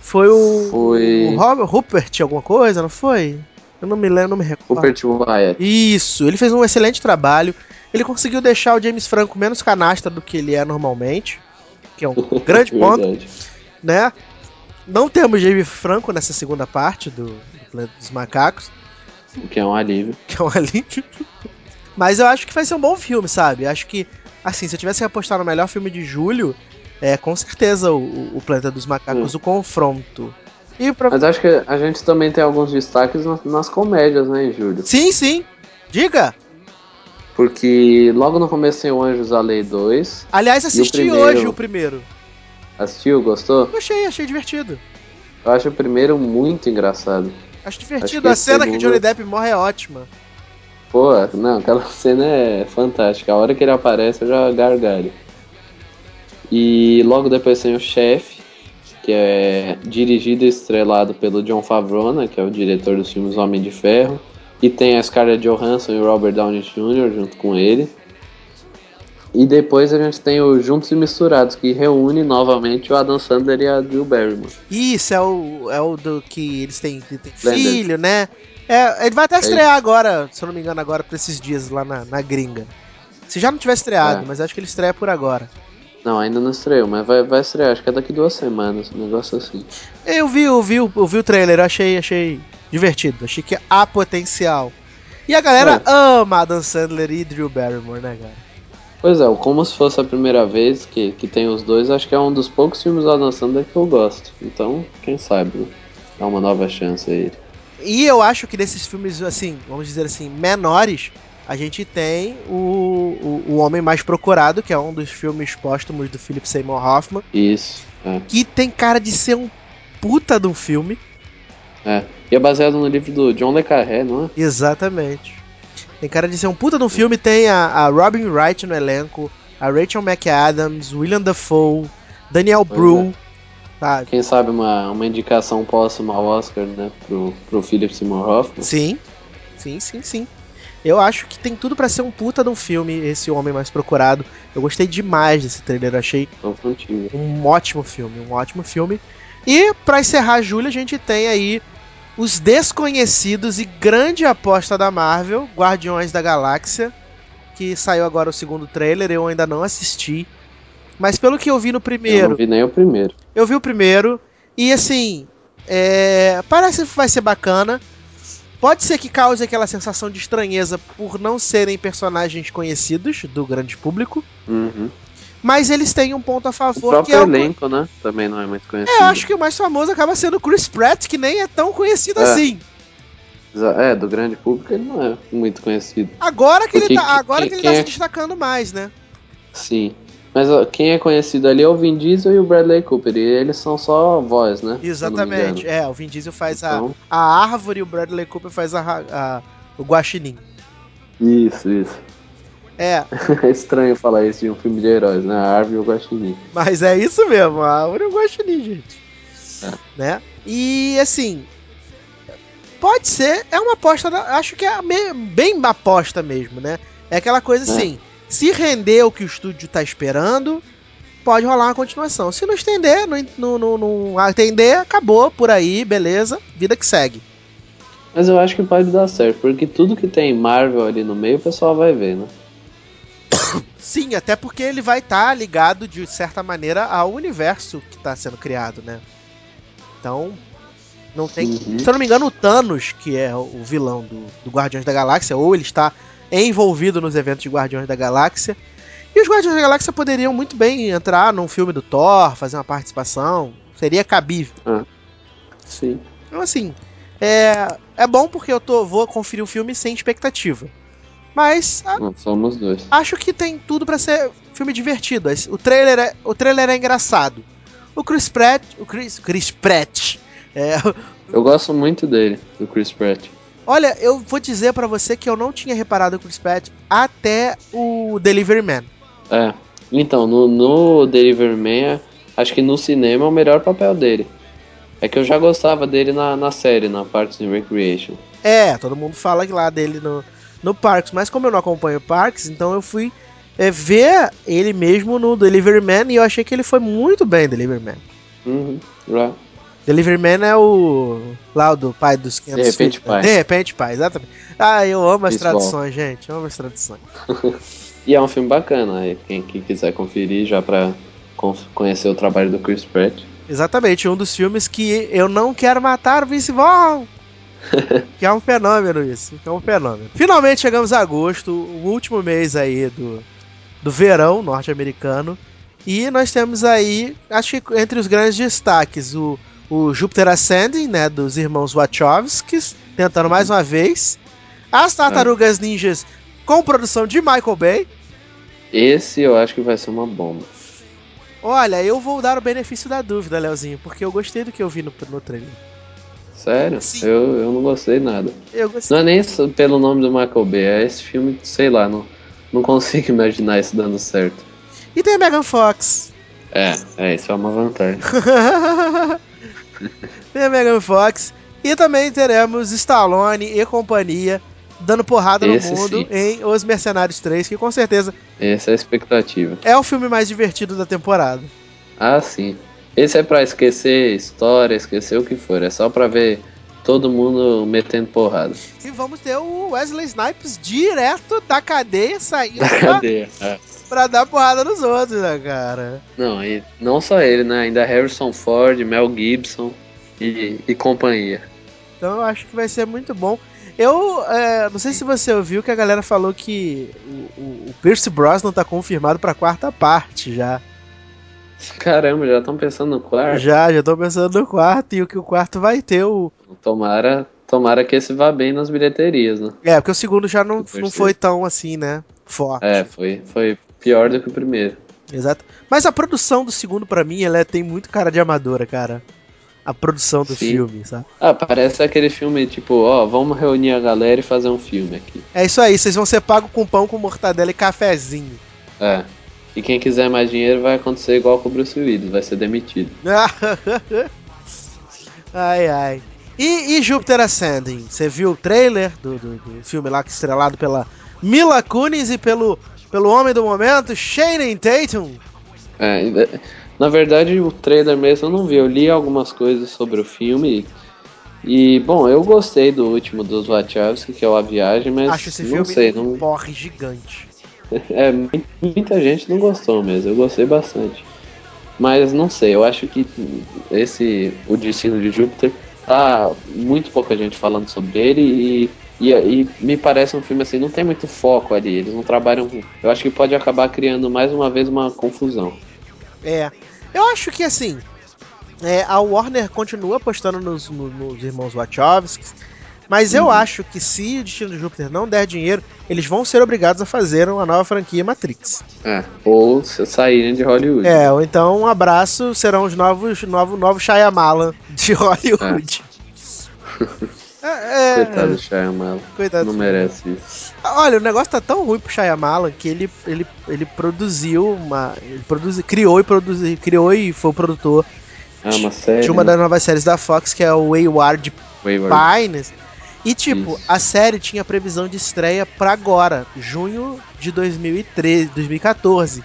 Foi o. Foi- O Robert Rupert, alguma coisa, não foi? Eu não me lembro, não me recordo. Rupert Wyatt. Isso, ele fez um excelente trabalho. Ele conseguiu deixar o James Franco menos canastra do que ele é normalmente, que é um grande ponto, Verdade. né? Não temos James Franco nessa segunda parte do, do Planeta dos Macacos, O que é um alívio. que é um alívio. Mas eu acho que vai ser um bom filme, sabe? Acho que, assim, se eu tivesse que apostar no melhor filme de julho, é com certeza o, o Planeta dos Macacos, o confronto. E pra... Mas acho que a gente também tem alguns destaques nas, nas comédias, né, julho. Sim, sim. Diga! Porque logo no começo tem o Anjos da Lei 2. Aliás, assisti primeiro? hoje o primeiro. Assistiu, gostou? Achei, achei divertido. Eu acho o primeiro muito engraçado. Acho Acho divertido. que a a cena que o Johnny Depp morre é ótima. Pô, não, aquela cena é fantástica. A hora que ele aparece eu já gargalho. E logo depois tem o Chefe, que é dirigido e estrelado pelo John Favreau, né, que é o diretor dos filmes Homem de Ferro. E tem a Scarlett Johansson e o Robert Downey Jr. junto com ele. E depois a gente tem o Juntos e Misturados, que reúne novamente o Adam Sandler e a Drew Barrymore. Isso, é o, é o do que eles têm, que Blender. filho, né? É, ele vai até estrear isso. agora, se eu não me engano, agora pra esses dias lá na, na gringa. Se já não tiver estreado, É. mas acho que ele estreia por agora. Não, ainda não estreou, mas vai, vai estrear, acho que é daqui duas semanas, um negócio assim. Eu vi, eu vi, eu vi o trailer, achei, achei divertido. Achei que há potencial. E a galera É. ama Adam Sandler e Drew Barrymore, né, cara? Pois é, o como se fosse a primeira vez que, que tem os dois, acho que é um dos poucos filmes do Adam Sandler que eu gosto. Então, quem sabe, né? Dá uma nova chance aí. E eu acho que desses filmes, assim, vamos dizer assim, menores, a gente tem o, o, o Homem Mais Procurado, que é um dos filmes póstumos do Philip Seymour Hoffman, Isso, é. que tem cara de ser um puta de um filme. é. E é baseado no livro do John Le Carré, não é? Exatamente. Tem cara de ser um puta de um filme, tem a, a Robin Wright no elenco, a Rachel McAdams, William Dafoe, Daniel Pois Bru, sabe? Quem sabe uma, uma indicação póstuma ao Oscar, né? Pro, pro Philip Seymour Hoffman. Sim, sim, sim, sim. Eu acho que tem tudo pra ser um puta de um filme, esse Homem Mais Procurado. Eu gostei demais desse trailer, achei um ótimo filme, um ótimo filme. E pra encerrar julho, a gente tem aí os desconhecidos e grande aposta da Marvel, Guardiões da Galáxia, que saiu agora o segundo trailer, eu ainda não assisti. Mas pelo que eu vi no Eu primeiro, não vi nem o primeiro. eu vi o primeiro e assim, é, parece que vai ser bacana. Pode ser que cause aquela sensação de estranheza por não serem personagens conhecidos do grande público, Uhum. mas eles têm um ponto a O favor que próprio é o elenco, né? Também não é muito conhecido. É, eu acho que o mais famoso acaba sendo o Chris Pratt, que nem é tão conhecido É. assim. É, do grande público ele não é muito conhecido. Agora que ele tá, que- agora quem- que ele tá é- se destacando mais, né? Sim. Mas ó, quem é conhecido ali é o Vin Diesel e o Bradley Cooper. E eles são só voz, né? Exatamente. É, o Vin Diesel faz Então, a, a árvore e o Bradley Cooper faz a, a- o guaxinim. Isso, isso. É, É estranho falar isso de um filme de heróis, né? A árvore e o guaxinim. mas é isso mesmo, a árvore e o guaxinim, gente. É. Né? E assim, pode ser, é uma aposta, acho que é bem aposta mesmo, né? É aquela coisa É. se render o que o estúdio tá esperando, pode rolar uma continuação. Se não estender, não, não, não, atender, acabou por aí, beleza, vida que segue. Mas eu acho que pode dar certo, porque tudo que tem Marvel ali no meio o pessoal vai ver, né? Sim, até porque ele vai estar ligado de certa maneira ao universo que está sendo criado, né? Então, não tem. Uhum. Se eu não me engano, o Thanos, que é o vilão do, do Guardiões da Galáxia, ou ele está envolvido nos eventos de Guardiões da Galáxia. E os Guardiões da Galáxia poderiam muito bem entrar num filme do Thor, fazer uma participação. Seria cabível. Sim. Então, assim, é, é bom porque eu tô, vou conferir o filme sem expectativa. Mas a- Não, somos dois. acho que tem tudo pra ser filme divertido. O trailer é, o trailer é engraçado. O Chris Pratt, o Chris, Chris Pratt. é, Eu gosto muito dele, do Chris Pratt. Olha, eu vou dizer pra você que eu não tinha reparado o Chris Pratt até o Delivery Man. É. Então, no, no Delivery Man, acho que no cinema é o melhor papel dele. É que eu já gostava dele na, na série, na Parks and Recreation. É, todo mundo fala lá dele no, no Parks, mas como eu não acompanho Parks, então eu fui é, ver ele mesmo no Delivery Man e eu achei que ele foi muito bem Delivery Man. Uhum. Já. Delivery Man é o. lá do pai dos 500 De repente, filhos, pai. De repente, pai, exatamente. Ah, eu amo as Visual. traduções, gente. Eu amo as traduções. E é um filme bacana, aí quem, quem quiser conferir já pra con- conhecer o trabalho do Chris Pratt. Exatamente, um dos filmes que eu não quero matar o Vince Vaughn. que é um fenômeno isso, que é um fenômeno. Finalmente chegamos a agosto, o último mês aí do, do verão norte-americano. E nós temos aí, acho que entre os grandes destaques, o, o Júpiter Ascending, né, dos irmãos Wachowskis, tentando mais uma vez. As Tartarugas Ninjas com produção de Michael Bay. Esse eu acho que vai ser uma bomba. Olha, eu vou dar o benefício da dúvida, Leozinho, porque eu gostei do que eu vi no, no trailer. Sério? Sim. Eu, eu não gostei nada. Eu gostei. Não é nem pelo nome do Michael Bay, é esse filme, sei lá, não, não consigo imaginar isso dando certo. E tem a Megan Fox. É, é, isso é uma vantagem. tem a Megan Fox. E também teremos Stallone e companhia dando porrada Esse no mundo sim. em Os Mercenários 3, que com certeza Essa é a expectativa. é o filme mais divertido da temporada. Ah, sim. Esse é pra esquecer história, esquecer o que for. É só pra ver todo mundo metendo porrada. E vamos ter o Wesley Snipes direto da cadeia saindo Da cadeia. Pra dar porrada nos outros, né, cara? Não, e não só ele, né? Ainda Harrison Ford, Mel Gibson e, e companhia. Então eu acho que vai ser muito bom. Eu é, não sei se você ouviu que a galera falou que o, o, o Pierce Brosnan tá confirmado pra quarta parte já. Caramba, já estão pensando no quarto. Já, já tô pensando no quarto e o que o quarto vai ter o. Tomara, tomara que esse vá bem nas bilheterias, né? É, porque o segundo já não, não foi tão assim, né? Forte. É, foi, foi pior do que o primeiro. Exato. Mas a produção do segundo, pra mim, ela é- tem muito cara de amadora, cara. A produção do Sim. filme, sabe? Ah, parece aquele filme tipo, ó, vamos reunir a galera e fazer um filme aqui. É isso aí, vocês vão ser pagos com pão com mortadela e cafezinho. É. E quem quiser mais dinheiro vai acontecer igual com o Bruce Willis, vai ser demitido. ai, ai. E, e Júpiter Ascending? Você viu o trailer do, do, do, filme lá que é estrelado pela Mila Kunis e pelo, pelo homem do momento, Shane Tatum? É, na verdade, o trailer mesmo eu não vi. Eu li algumas coisas sobre o filme. E, bom, eu gostei do último dos Wachowski, que é o A Viagem, mas Acho esse não filme sei. um Não... porre gigante. É, muita gente não gostou mesmo, eu gostei bastante. Mas não sei, eu acho que esse O Destino de Júpiter tá muito pouca gente falando sobre ele e, e, e, me parece um filme assim, não tem muito foco ali, eles não trabalham. Eu acho que pode acabar criando mais uma vez uma confusão. É. Eu acho que assim. É, a Warner continua apostando nos, nos, nos irmãos Wachowski. Mas eu acho que se o Destino de Júpiter não der dinheiro, eles vão ser obrigados a fazer uma nova franquia Matrix. É, ou saírem de Hollywood. É, ou então um abraço serão os novos novo, novo Shyamalan de Hollywood. É. é, Coitado do Shyamalan. Coitado não merece isso. Olha, o negócio tá tão ruim pro Shyamalan que ele, ele, ele produziu uma. Ele produziu, criou e produziu. Criou e foi o produtor ah, uma série, de uma né? das novas séries da Fox, que é o Wayward, Wayward. Pines e tipo, Isso. a série tinha previsão de estreia para agora, junho de 2013, 2014.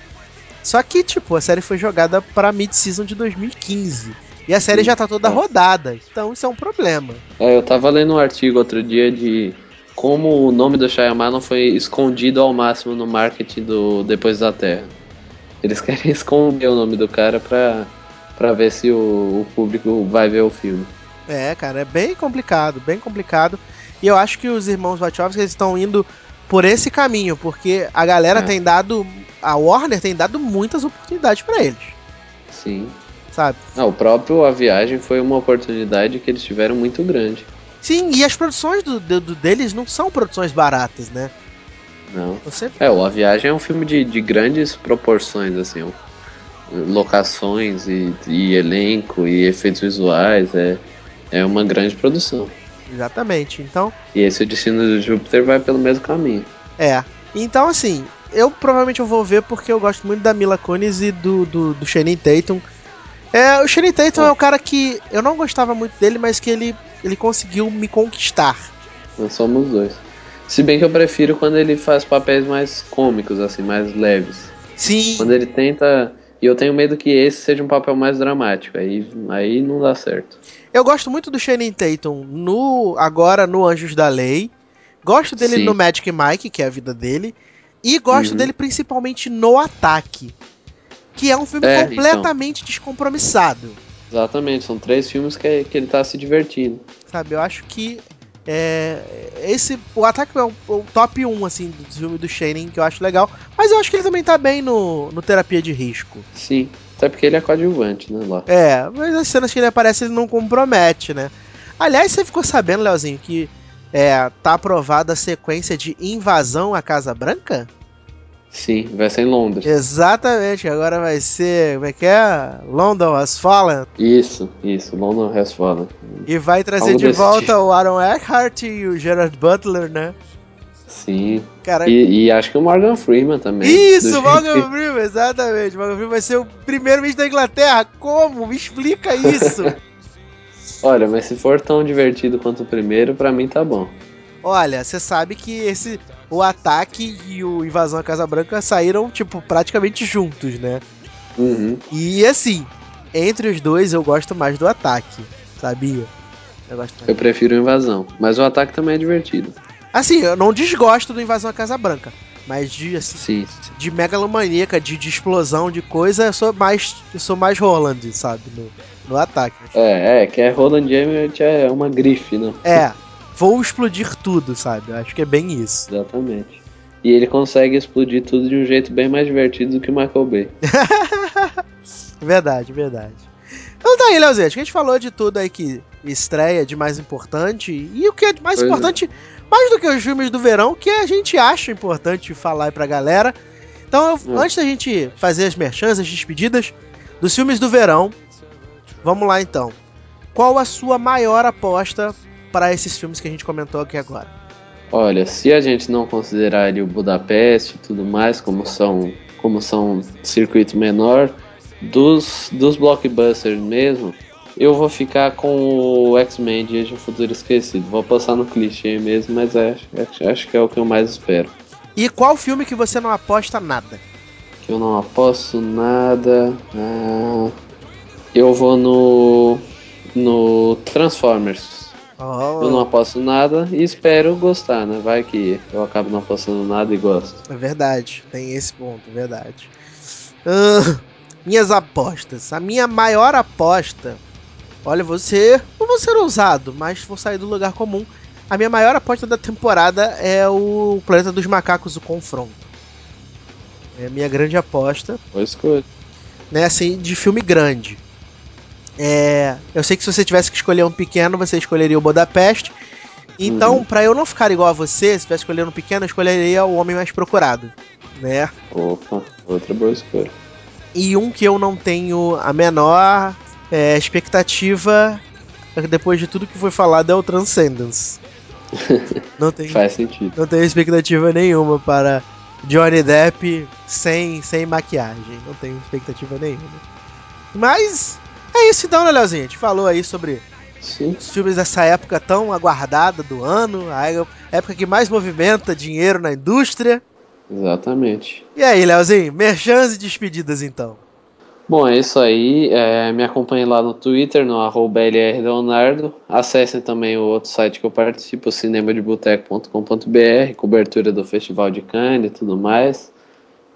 Só que, tipo, a série foi jogada para mid-season de 2015. E a série já tá toda rodada. Então isso é um problema. É, eu tava lendo um artigo outro dia de como o nome do Shyamalan foi escondido ao máximo no marketing do Depois da Terra. Eles querem esconder o nome do cara pra, pra ver se o, o público vai ver o filme. É, cara, é bem complicado, bem complicado. E eu acho que os irmãos Wachowski estão indo por esse caminho, porque a galera é. tem dado. A Warner tem dado muitas oportunidades para eles. Sim. Sabe? Ah, o próprio A Viagem foi uma oportunidade que eles tiveram muito grande. Sim, e as produções do, do, do deles não são produções baratas, né? Não. Você... É, o A Viagem é um filme de, de grandes proporções, assim. Locações e, e elenco e efeitos visuais. É, é uma grande produção. Exatamente. Então. E esse o destino de Júpiter vai pelo mesmo caminho. É. Então, assim, eu provavelmente eu vou ver porque eu gosto muito da Mila Kunis e do, do, do Channing Tatum. É, o Channing Tatum é. é o cara que eu não gostava muito dele, mas que ele, ele conseguiu me conquistar. Nós somos dois. Se bem que eu prefiro quando ele faz papéis mais cômicos, assim, mais leves. Sim. Quando ele tenta e eu tenho medo que esse seja um papel mais dramático. Aí, aí não dá certo. Eu gosto muito do Channing Tatum no agora no Anjos da Lei. Gosto dele Sim. no Magic Mike, que é a vida dele. E gosto uhum. dele principalmente no Ataque. Que é um filme é, completamente então. descompromissado. Exatamente, são três filmes que, que ele tá se divertindo. Sabe, eu acho que é, esse, o Ataque é o, o, top 1 assim, do filme do Shining, que eu acho legal. Mas eu acho que ele também tá bem no, no Terapia de Risco. Sim, até porque ele é coadjuvante, né, lá. É, mas as cenas que ele aparece ele não compromete, né? Aliás, você ficou sabendo, Leozinho, que é, tá aprovada a sequência de Invasão à Casa Branca? Sim, vai ser em Londres. Exatamente, agora vai ser. Como é que é? London Has Fallen. Isso, isso, London Has Fallen. E vai trazer de volta tipo. o Aaron Eckhart e o Gerard Butler, né? Sim. E, e, acho que o Morgan Freeman também. Isso, Morgan. Freeman, exatamente. Morgan Freeman vai ser o primeiro ministro da Inglaterra. Como? Me explica isso. Olha, mas se for tão divertido quanto o primeiro, para mim tá bom. Olha, você sabe que esse o ataque e o invasão à Casa Branca saíram tipo praticamente juntos, né? Uhum. E assim, entre os dois eu gosto mais do ataque, sabia? Eu, gosto eu prefiro invasão, mas o ataque também é divertido. Assim, eu não desgosto do invasão à Casa Branca, mas de assim, Sim. de megalomaníaca, de, de explosão de coisa, eu sou mais eu sou mais Roland, sabe, no, no ataque. É, é, que é Roland Emmerich é uma grife, né? É, vou explodir tudo, sabe? Eu acho que é bem isso. Exatamente. E ele consegue explodir tudo de um jeito bem mais divertido do que o Michael Bay. verdade, verdade. Então tá aí, Leozinho. Acho que a gente falou de tudo aí que estreia de mais importante. E o que é mais pois é. importante, é. mais do que os filmes do verão, que a gente acha importante falar aí pra galera. Então, hum. antes da gente fazer as merchans, as despedidas dos filmes do verão, vamos lá então. Qual a sua maior aposta para esses filmes que a gente comentou aqui agora? Olha, se a gente não considerar o Budapeste e tudo mais, como são como são circuito menor, dos, dos blockbusters mesmo, eu vou ficar com o X-Men Dias de Futuro Esquecido. Vou passar no clichê mesmo, mas acho, acho que é o que eu mais espero. E qual filme que você não aposta nada? Que eu não aposto nada. Ah, eu vou no. no Transformers. Oh. Eu não aposto nada e espero gostar, né? Vai que eu acabo não apostando nada e gosto. É verdade, tem esse ponto, é verdade. Uh, minhas apostas. A minha maior aposta. Olha, você. Não vou ser ousado, mas vou sair do lugar comum. A minha maior aposta da temporada é o Planeta dos Macacos, o confronto. É a minha grande aposta. Boa escolha. Né, assim, de filme grande. É, eu sei que se você tivesse que escolher um pequeno, você escolheria o Budapeste. Então, uhum. para eu não ficar igual a você, se tivesse escolhendo um pequeno, eu escolheria o Homem Mais Procurado, né? Opa, outra boa escolha. E um que eu não tenho a menor é, expectativa, depois de tudo que foi falado, é o Transcendence. Não tem, Faz sentido. Não tenho expectativa nenhuma para Johnny Depp sem, sem maquiagem. Não tenho expectativa nenhuma. Mas é isso então, né, Leozinho? A gente falou aí sobre Sim. os filmes dessa época tão aguardada do ano, a época que mais movimenta dinheiro na indústria. Exatamente. E aí, Leozinho, merchans e despedidas então. Bom, é isso aí. É, me acompanhem lá no Twitter, no arroba LRLeonardo. Acessem também o outro site que eu participo, cinemadeboteco.com.br, cobertura do Festival de Cannes e tudo mais.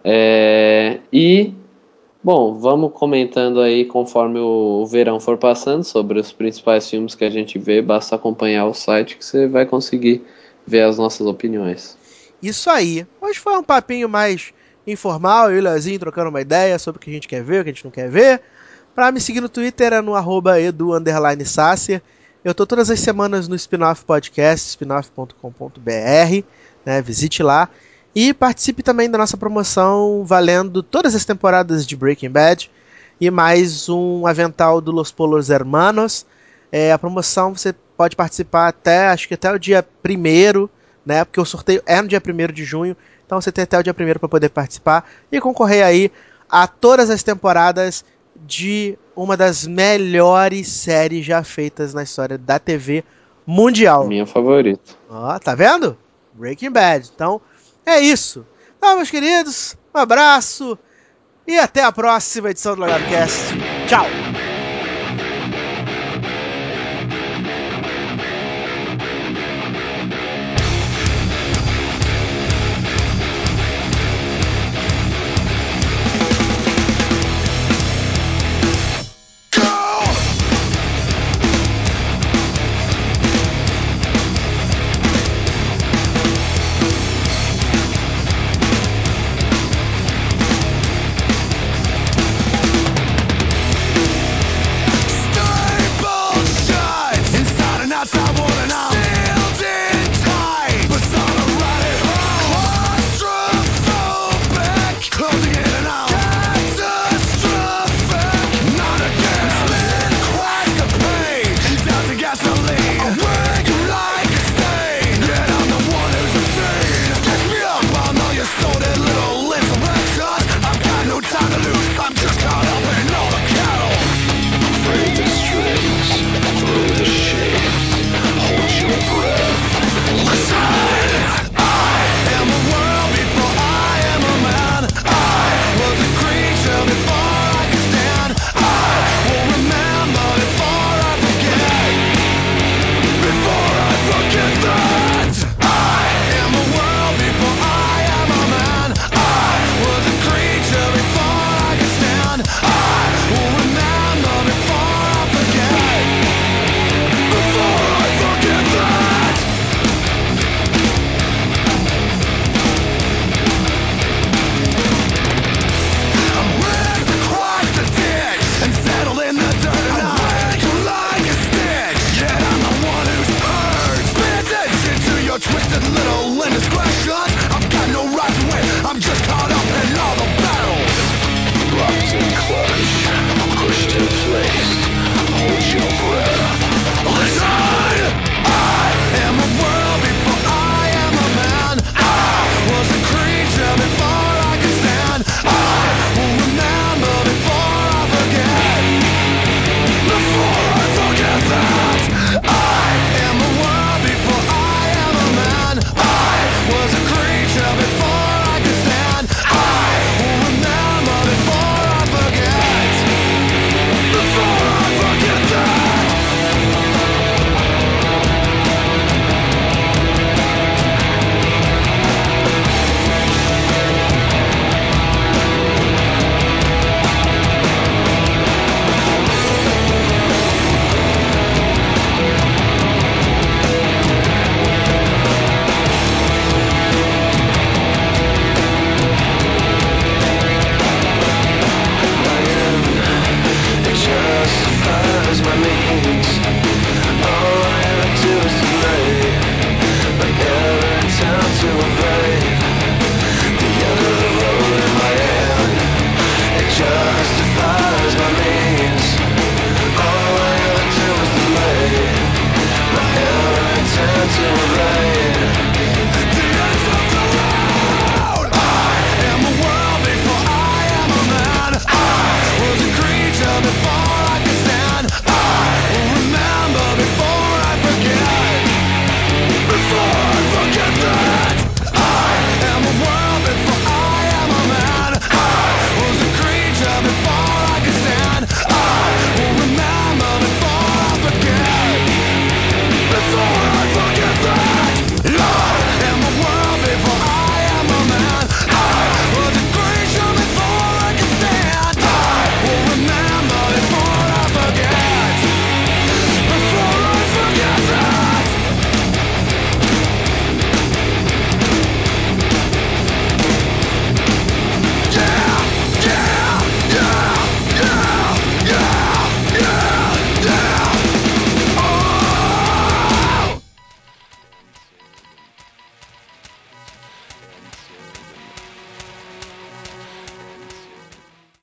É, e Bom, vamos comentando aí conforme o verão for passando sobre os principais filmes que a gente vê. Basta acompanhar o site que você vai conseguir ver as nossas opiniões. Isso aí. Hoje foi um papinho mais informal, eu e o Leozinho trocando uma ideia sobre o que a gente quer ver, o que a gente não quer ver. Para me seguir no Twitter é no arroba edu Eu tô todas as semanas no Spinoff Podcast, spinoff.com.br, né? Visite lá. E participe também da nossa promoção valendo todas as temporadas de Breaking Bad e mais um avental do Los Polos Hermanos. É, a promoção você pode participar até, acho que até o dia 1 né? Porque o sorteio é no dia 1 de junho, então você tem até o dia 1 para poder participar e concorrer aí a todas as temporadas de uma das melhores séries já feitas na história da TV mundial. Minha favorita. Ó, tá vendo? Breaking Bad. Então, é isso. Então, meus queridos, um abraço e até a próxima edição do LogarCast. Tchau!